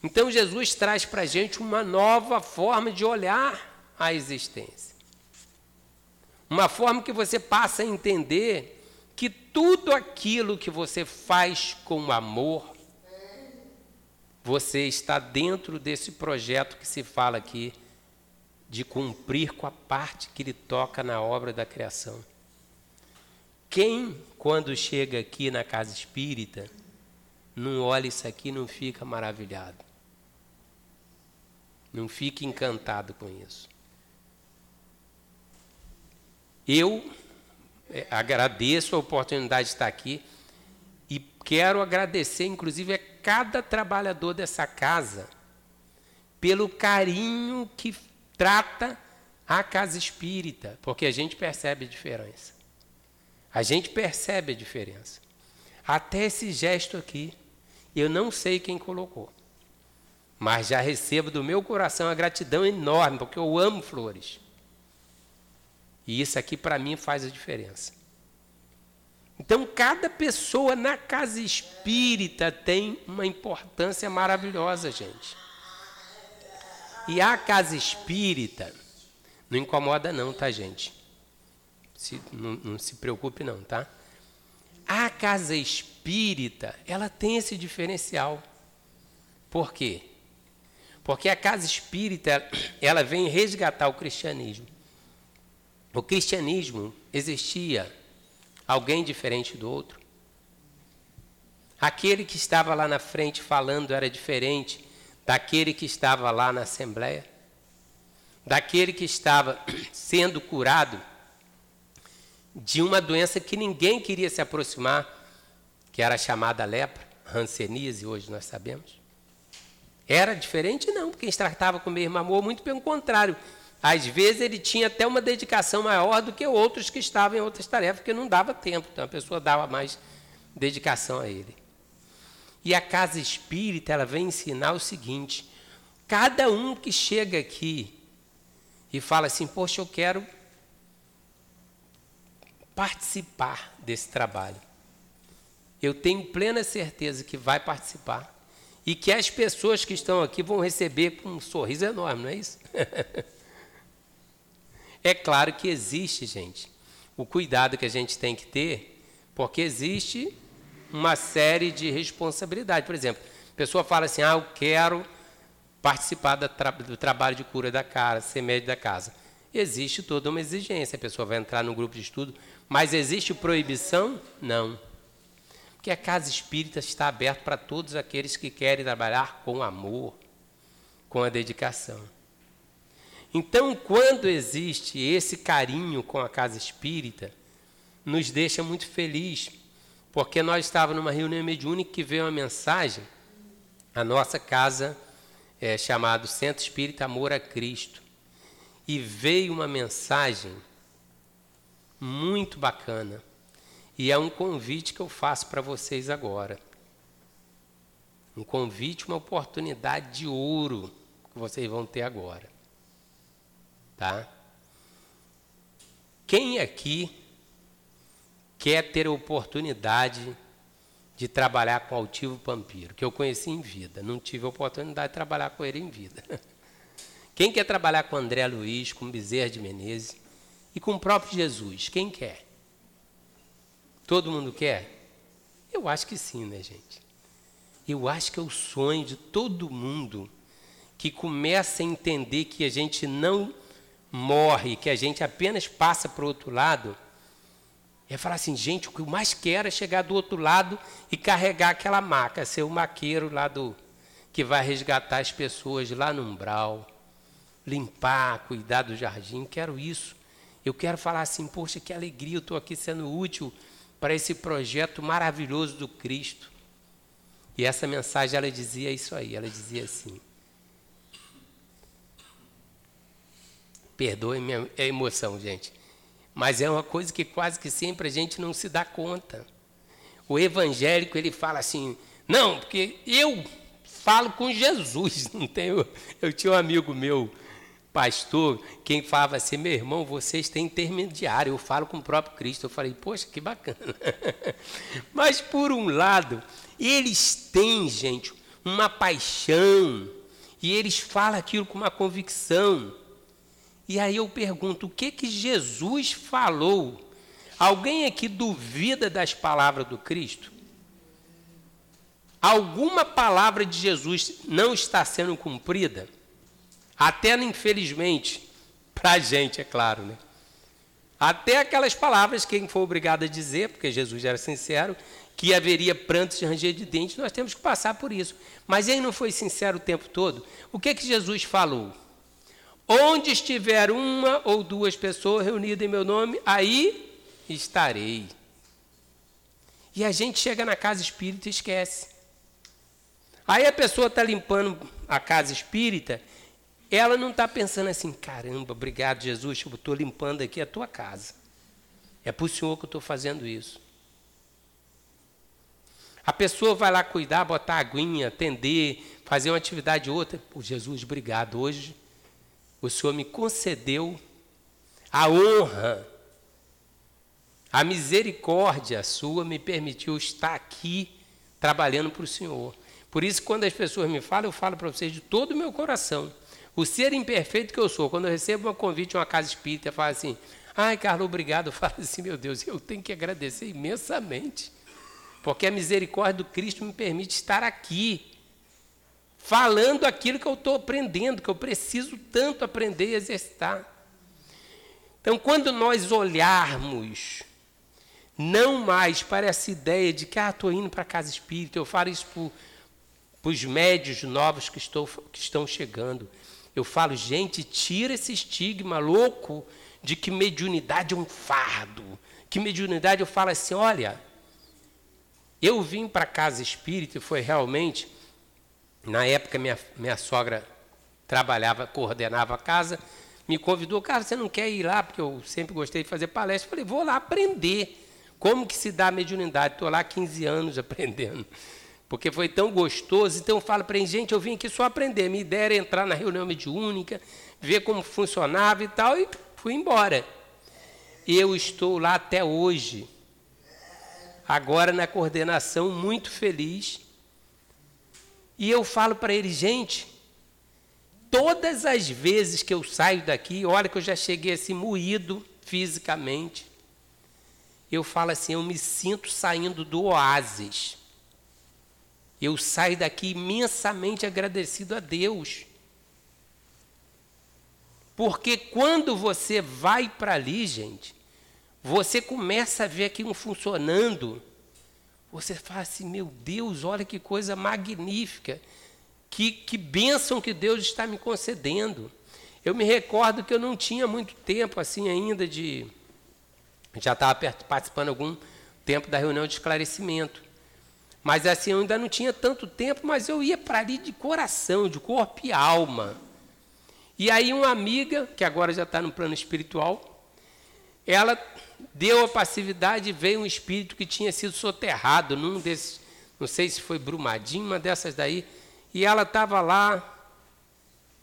Então Jesus traz para a gente uma nova forma de olhar a existência. Uma forma que você passa a entender que tudo aquilo que você faz com amor, você está dentro desse projeto que se fala aqui, de cumprir com a parte que lhe toca na obra da criação. Quem, quando chega aqui na casa espírita, não olha isso aqui e não fica maravilhado? Não fique encantado com isso. Eu é, agradeço a oportunidade de estar aqui e quero agradecer, inclusive, a cada trabalhador dessa casa pelo carinho que trata a casa espírita, porque a gente percebe a diferença. A gente percebe a diferença. Até esse gesto aqui, eu não sei quem colocou. Mas já recebo do meu coração a gratidão enorme, porque eu amo flores. E isso aqui para mim faz a diferença. Então, cada pessoa na casa espírita tem uma importância maravilhosa, gente. E a casa espírita não incomoda, não, tá, gente? Se, não, não se preocupe, não, tá? A casa espírita, ela tem esse diferencial. Por quê? Porque a casa espírita, ela vem resgatar o cristianismo. O cristianismo existia alguém diferente do outro. Aquele que estava lá na frente falando era diferente daquele que estava lá na assembleia, daquele que estava sendo curado de uma doença que ninguém queria se aproximar, que era chamada lepra, hanseníase, hoje nós sabemos. Era diferente? Não, porque quem tratava com o mesmo amor, muito pelo contrário. Às vezes ele tinha até uma dedicação maior do que outros que estavam em outras tarefas, porque não dava tempo, então a pessoa dava mais dedicação a ele. E a casa espírita, ela vem ensinar o seguinte: cada um que chega aqui e fala assim, poxa, eu quero participar desse trabalho. Eu tenho plena certeza que vai participar e que as pessoas que estão aqui vão receber com um sorriso enorme, não é isso? é claro que existe, gente, o cuidado que a gente tem que ter, porque existe uma série de responsabilidades. Por exemplo, a pessoa fala assim: ah, eu quero participar do trabalho de cura da casa, ser médico da casa. Existe toda uma exigência, a pessoa vai entrar no grupo de estudo, mas existe proibição? Não. Porque a casa espírita está aberta para todos aqueles que querem trabalhar com amor, com a dedicação. Então, quando existe esse carinho com a casa espírita, nos deixa muito feliz, Porque nós estávamos numa reunião mediúnica que veio uma mensagem, a nossa casa é chamado Centro Espírita Amor a Cristo. E veio uma mensagem muito bacana. E é um convite que eu faço para vocês agora. Um convite, uma oportunidade de ouro que vocês vão ter agora. Tá? Quem aqui quer ter a oportunidade de trabalhar com o Altivo Pampiro, que eu conheci em vida, não tive a oportunidade de trabalhar com ele em vida. Quem quer trabalhar com André Luiz, com Bezerra de Menezes e com o próprio Jesus? Quem quer? Todo mundo quer? Eu acho que sim, né, gente? Eu acho que é o sonho de todo mundo que começa a entender que a gente não morre, que a gente apenas passa para o outro lado. É falar assim, gente, o que eu mais quero é chegar do outro lado e carregar aquela maca, ser o maqueiro lá do que vai resgatar as pessoas lá no umbral, limpar, cuidar do jardim. Quero isso. Eu quero falar assim, poxa, que alegria, eu estou aqui sendo útil para esse projeto maravilhoso do Cristo. E essa mensagem ela dizia isso aí, ela dizia assim: Perdoe minha emoção, gente. Mas é uma coisa que quase que sempre a gente não se dá conta. O evangélico ele fala assim: "Não, porque eu falo com Jesus, não tenho". Eu tinha um amigo meu, pastor, quem falava assim: "Meu irmão, vocês têm intermediário, eu falo com o próprio Cristo". Eu falei: "Poxa, que bacana". Mas por um lado, eles têm, gente, uma paixão e eles falam aquilo com uma convicção. E aí eu pergunto: o que que Jesus falou? Alguém aqui duvida das palavras do Cristo? Alguma palavra de Jesus não está sendo cumprida? Até, infelizmente, para a gente, é claro, né? Até aquelas palavras, quem foi obrigado a dizer, porque Jesus era sincero, que haveria prantos e ranger de dentes, nós temos que passar por isso. Mas ele não foi sincero o tempo todo. O que que Jesus falou? Onde estiver uma ou duas pessoas reunidas em meu nome, aí estarei. E a gente chega na casa espírita e esquece. Aí a pessoa está limpando a casa espírita, ela não está pensando assim, caramba, obrigado Jesus, eu estou limpando aqui a tua casa. É para o Senhor que eu estou fazendo isso. A pessoa vai lá cuidar, botar aguinha, atender, fazer uma atividade outra. Pô, Jesus, obrigado. Hoje o Senhor me concedeu a honra, a misericórdia sua me permitiu estar aqui trabalhando para o Senhor. Por isso, quando as pessoas me falam, eu falo para vocês de todo o meu coração. O ser imperfeito que eu sou, quando eu recebo um convite em uma casa espírita, eu falo assim: ai, Carlos, obrigado. Eu falo assim: meu Deus, eu tenho que agradecer imensamente porque a misericórdia do Cristo me permite estar aqui, falando aquilo que eu estou aprendendo, que eu preciso tanto aprender e exercitar. Então, quando nós olharmos, não mais para essa ideia de que, ah, estou indo para a casa espírita, eu falo isso para os médios novos que, estou, que estão chegando. Eu falo, gente, tira esse estigma louco de que mediunidade é um fardo. Que mediunidade eu falo assim, olha, eu vim para a casa espírita e foi realmente, na época minha, minha sogra trabalhava, coordenava a casa, me convidou, cara, você não quer ir lá, porque eu sempre gostei de fazer palestra. Falei, vou lá aprender como que se dá a mediunidade. Estou lá há 15 anos aprendendo. Porque foi tão gostoso. Então eu falo para gente, eu vim aqui só aprender. Minha ideia era entrar na reunião mediúnica, ver como funcionava e tal, e fui embora. Eu estou lá até hoje agora na coordenação, muito feliz. E eu falo para ele, gente, todas as vezes que eu saio daqui, olha que eu já cheguei assim moído fisicamente, eu falo assim, eu me sinto saindo do oásis. Eu saio daqui imensamente agradecido a Deus. Porque quando você vai para ali, gente, você começa a ver aquilo funcionando, você fala assim: meu Deus, olha que coisa magnífica, que, que bênção que Deus está me concedendo. Eu me recordo que eu não tinha muito tempo assim ainda de. Já estava participando algum tempo da reunião de esclarecimento. Mas assim, eu ainda não tinha tanto tempo, mas eu ia para ali de coração, de corpo e alma. E aí uma amiga, que agora já está no plano espiritual, ela deu a passividade e veio um espírito que tinha sido soterrado num desses, não sei se foi Brumadinho, uma dessas daí, e ela estava lá,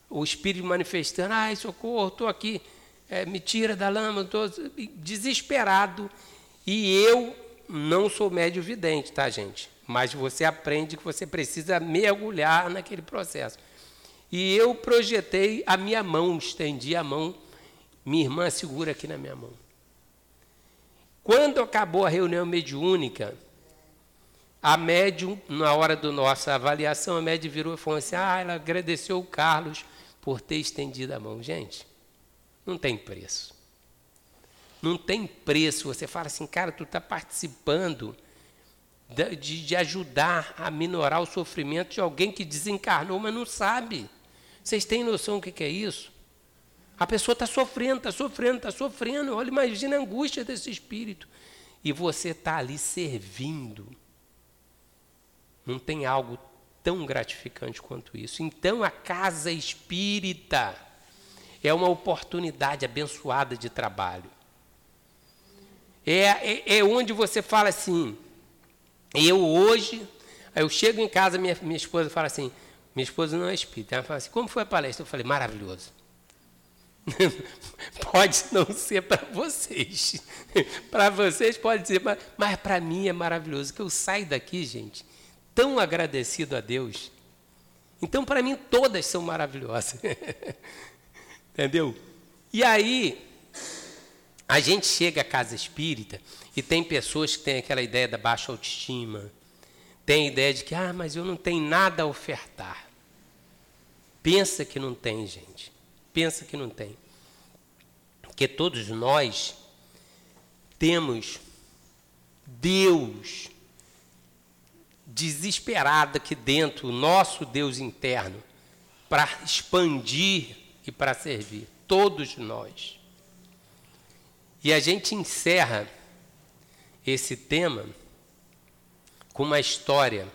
o espírito manifestando, ai, socorro, estou aqui, é, me tira da lama, estou desesperado. E eu não sou médio vidente, tá, gente? Mas você aprende que você precisa mergulhar naquele processo. E eu projetei a minha mão, estendi a mão, minha irmã segura aqui na minha mão. Quando acabou a reunião mediúnica, a médium, na hora da nossa avaliação, a médium virou e falou assim: ah, ela agradeceu o Carlos por ter estendido a mão. Gente, não tem preço. Não tem preço. Você fala assim, cara, tu está participando de, de ajudar a minorar o sofrimento de alguém que desencarnou, mas não sabe. Vocês têm noção do que é isso? A pessoa está sofrendo, está sofrendo, está sofrendo. Olha, imagina a angústia desse espírito. E você está ali servindo. Não tem algo tão gratificante quanto isso. Então, a casa espírita é uma oportunidade abençoada de trabalho. É, é, é onde você fala assim, eu hoje, eu chego em casa, minha, minha esposa fala assim, minha esposa não é espírita, ela fala assim, como foi a palestra? Eu falei, maravilhoso. pode não ser para vocês. para vocês pode ser, mas, mas para mim é maravilhoso. Que eu saio daqui, gente, tão agradecido a Deus. Então, para mim, todas são maravilhosas. Entendeu? E aí, a gente chega à casa espírita e tem pessoas que têm aquela ideia da baixa autoestima, tem a ideia de que, ah, mas eu não tenho nada a ofertar. Pensa que não tem, gente. Pensa que não tem. Porque todos nós temos Deus desesperado aqui dentro, o nosso Deus interno, para expandir e para servir. Todos nós. E a gente encerra esse tema com uma história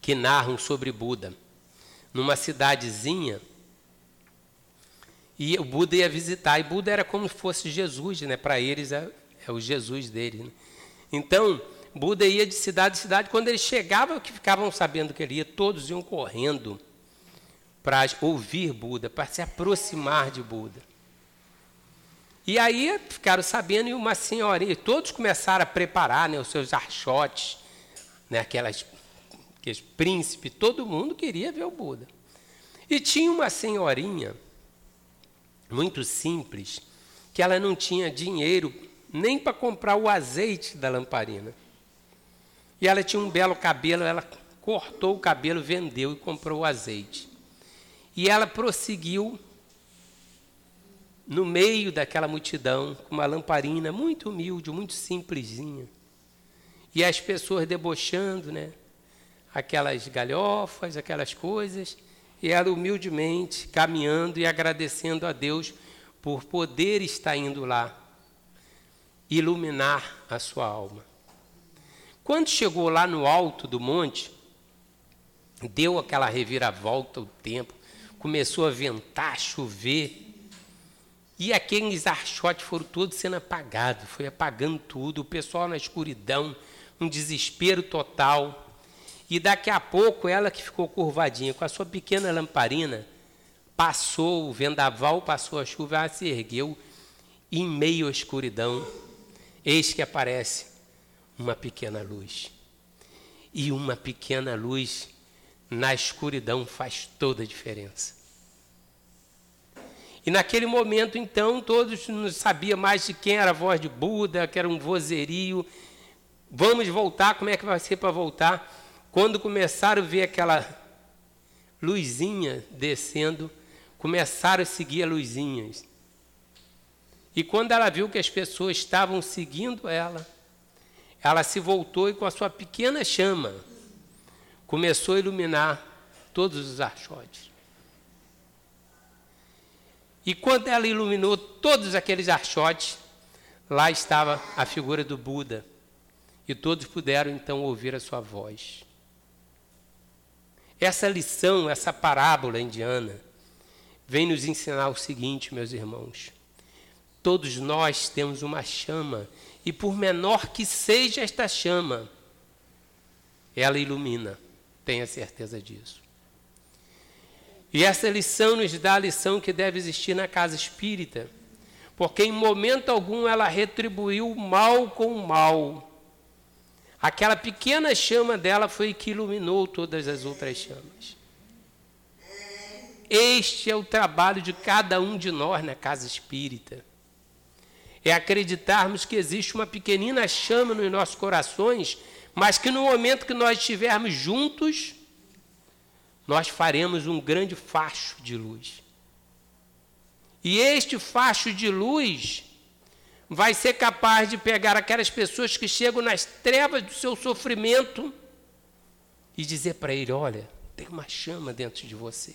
que narram sobre Buda. Numa cidadezinha, e o Buda ia visitar, e Buda era como se fosse Jesus, né? para eles é, é, o Jesus deles. Né? Então, Buda ia de cidade em cidade, quando ele chegava, que ficavam sabendo que ele ia, todos iam correndo para ouvir Buda, para se aproximar de Buda. E aí ficaram sabendo, e uma senhorinha, todos começaram a preparar né, os seus archotes, né, aquelas, aqueles príncipes, todo mundo queria ver o Buda. E tinha uma senhorinha, muito simples, que ela não tinha dinheiro nem para comprar o azeite da lamparina. E ela tinha um belo cabelo, ela cortou o cabelo, vendeu e comprou o azeite. E ela prosseguiu no meio daquela multidão, com uma lamparina muito humilde, muito simplesinha. E as pessoas debochando, né? Aquelas galhofas, aquelas coisas, e ela humildemente caminhando e agradecendo a Deus por poder estar indo lá iluminar a sua alma. Quando chegou lá no alto do monte, deu aquela reviravolta o tempo, começou a ventar, chover. E aqueles archotes foram todos sendo apagados, foi apagando tudo, o pessoal na escuridão, um desespero total. E daqui a pouco ela que ficou curvadinha, com a sua pequena lamparina, passou o vendaval, passou a chuva, ela se ergueu, em meio à escuridão, eis que aparece uma pequena luz. E uma pequena luz na escuridão faz toda a diferença. E naquele momento, então, todos não sabiam mais de quem era a voz de Buda, que era um vozerio. Vamos voltar, como é que vai ser para voltar? Quando começaram a ver aquela luzinha descendo, começaram a seguir a luzinhas. E quando ela viu que as pessoas estavam seguindo ela, ela se voltou e com a sua pequena chama começou a iluminar todos os archotes. E quando ela iluminou todos aqueles archotes, lá estava a figura do Buda. E todos puderam então ouvir a sua voz. Essa lição, essa parábola indiana, vem nos ensinar o seguinte, meus irmãos. Todos nós temos uma chama, e por menor que seja esta chama, ela ilumina, tenha certeza disso. E essa lição nos dá a lição que deve existir na casa espírita, porque em momento algum ela retribuiu o mal com o mal. Aquela pequena chama dela foi que iluminou todas as outras chamas. Este é o trabalho de cada um de nós na casa espírita. É acreditarmos que existe uma pequenina chama nos nossos corações, mas que no momento que nós estivermos juntos, nós faremos um grande facho de luz. E este facho de luz vai ser capaz de pegar aquelas pessoas que chegam nas trevas do seu sofrimento e dizer para ele: Olha, tem uma chama dentro de você.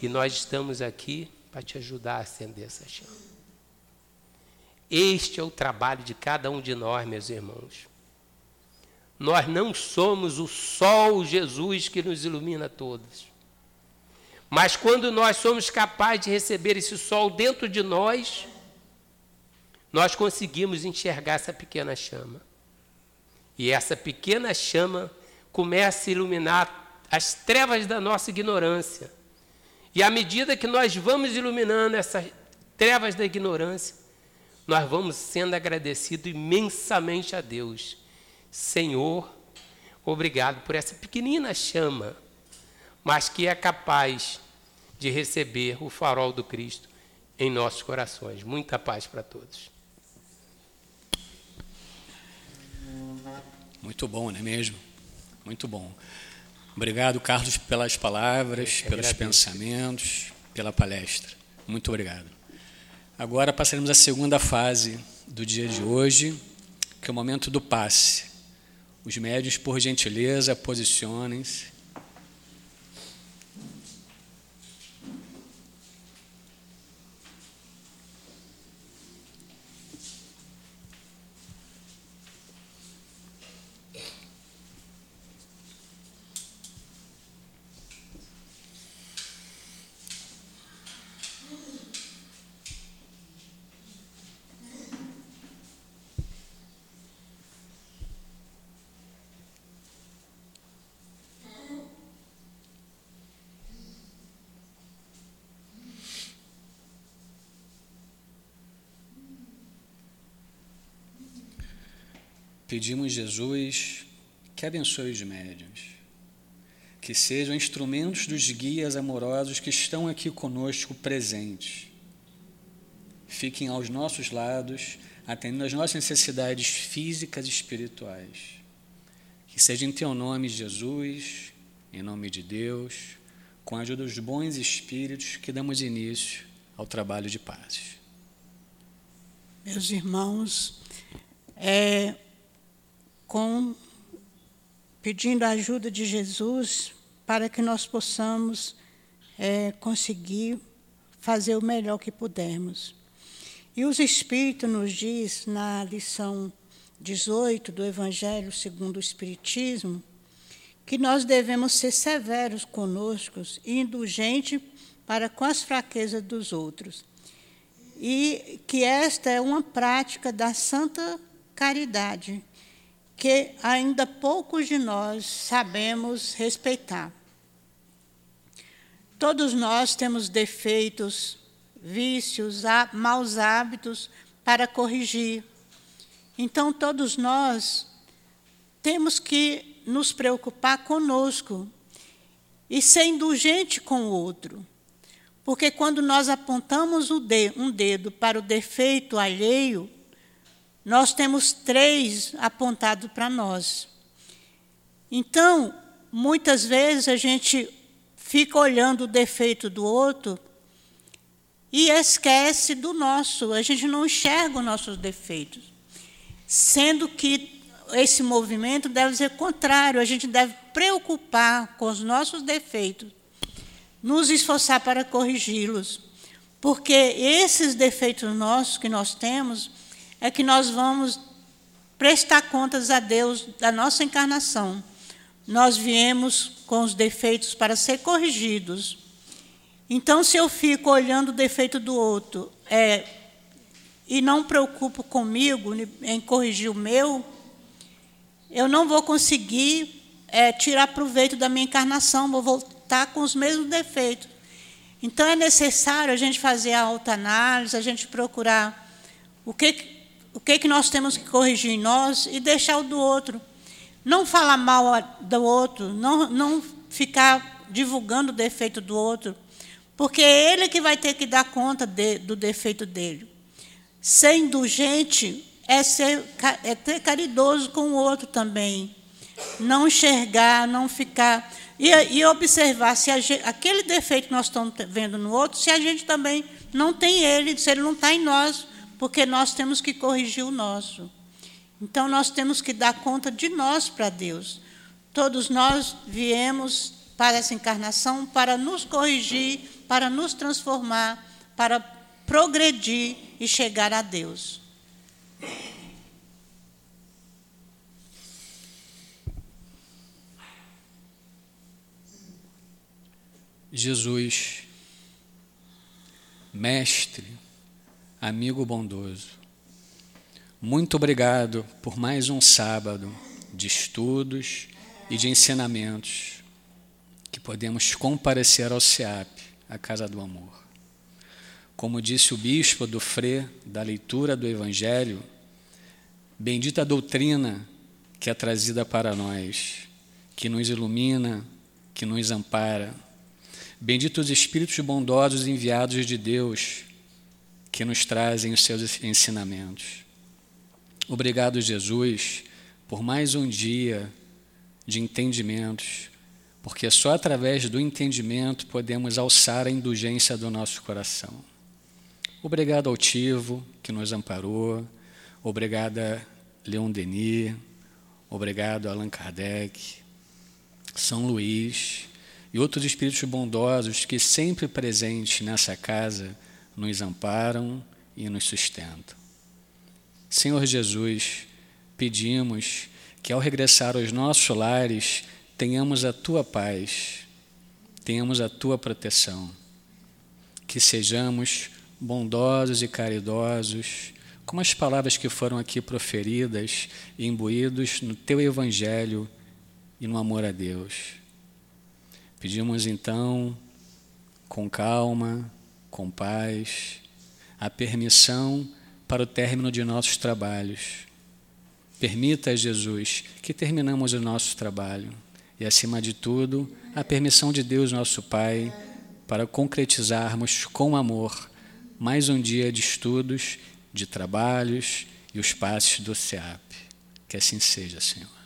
E nós estamos aqui para te ajudar a acender essa chama. Este é o trabalho de cada um de nós, meus irmãos. Nós não somos o sol Jesus que nos ilumina todos. Mas quando nós somos capazes de receber esse sol dentro de nós, nós conseguimos enxergar essa pequena chama. E essa pequena chama começa a iluminar as trevas da nossa ignorância. E à medida que nós vamos iluminando essas trevas da ignorância, nós vamos sendo agradecidos imensamente a Deus. Senhor, obrigado por essa pequenina chama, mas que é capaz de receber o farol do Cristo em nossos corações. Muita paz para todos. Muito bom, não é mesmo? Muito bom. Obrigado, Carlos, pelas palavras, pelos pensamentos, pela palestra. Muito obrigado. Agora passaremos à segunda fase do dia de hoje, que é o momento do passe. Os médios, por gentileza, posicionem-se. Pedimos, Jesus, que abençoe os médiuns, que sejam instrumentos dos guias amorosos que estão aqui conosco presentes. Fiquem aos nossos lados, atendendo às nossas necessidades físicas e espirituais. Que seja em Teu nome, Jesus, em nome de Deus, com a ajuda dos bons espíritos, que damos início ao trabalho de paz. Meus irmãos, é, com pedindo a ajuda de Jesus para que nós possamos é, conseguir fazer o melhor que pudermos. E os Espíritos nos diz na lição 18 do Evangelho segundo o Espiritismo que nós devemos ser severos conosco e indulgentes para com as fraquezas dos outros. E que esta é uma prática da santa caridade, que ainda poucos de nós sabemos respeitar. Todos nós temos defeitos, vícios, maus hábitos para corrigir. Então, todos nós temos que nos preocupar conosco e ser indulgente com o outro. Porque quando nós apontamos um dedo para o defeito alheio, nós temos três apontados para nós. Então, muitas vezes a gente fica olhando o defeito do outro e esquece do nosso, a gente não enxerga os nossos defeitos. Sendo que esse movimento deve ser contrário, a gente deve preocupar com os nossos defeitos, nos esforçar para corrigi-los, Porque esses defeitos nossos que nós temos é que nós vamos prestar contas a Deus da nossa encarnação. Nós viemos com os defeitos para ser corrigidos. Então, se eu fico olhando o defeito do outro é, e não preocupo comigo em corrigir o meu, eu não vou conseguir é, tirar proveito da minha encarnação, vou voltar com os mesmos defeitos. Então, é necessário a gente fazer a autoanálise, a gente procurar o que, o que, que nós temos que corrigir em nós e deixar o do outro. Não falar mal do outro, não, não ficar divulgando o defeito do outro, porque é ele que vai ter que dar conta de, do defeito dele. Ser indulgente é, ser, é ter caridoso com o outro também. Não enxergar, não ficar. E, e observar se gente, aquele defeito que nós estamos vendo no outro, se a gente também não tem ele, se ele não está em nós, porque nós temos que corrigir o nosso. Então, nós temos que dar conta de nós para Deus. Todos nós viemos para essa encarnação para nos corrigir, para nos transformar, para progredir e chegar a Deus. Jesus, Mestre, amigo bondoso, muito obrigado por mais um sábado de estudos e de ensinamentos que podemos comparecer ao SEAP, a Casa do Amor. Como disse o bispo do Frê, da leitura do Evangelho, bendita doutrina que é trazida para nós, que nos ilumina, que nos ampara. Benditos os Espíritos bondosos enviados de Deus, que nos trazem os seus ensinamentos. Obrigado, Jesus, por mais um dia de entendimentos, porque só através do entendimento podemos alçar a indulgência do nosso coração. Obrigado ao Tivo, que nos amparou, obrigado a Leon Denis, obrigado Allan Kardec, São Luís e outros espíritos bondosos que sempre presentes nessa casa nos amparam e nos sustentam. Senhor Jesus, pedimos que ao regressar aos nossos lares tenhamos a tua paz, tenhamos a tua proteção, que sejamos bondosos e caridosos, como as palavras que foram aqui proferidas e imbuídos no teu evangelho e no amor a Deus. Pedimos então, com calma, com paz, a permissão para o término de nossos trabalhos. Permita, Jesus, que terminamos o nosso trabalho e, acima de tudo, a permissão de Deus, nosso Pai, para concretizarmos com amor mais um dia de estudos, de trabalhos e os passos do SEAP. Que assim seja, Senhor.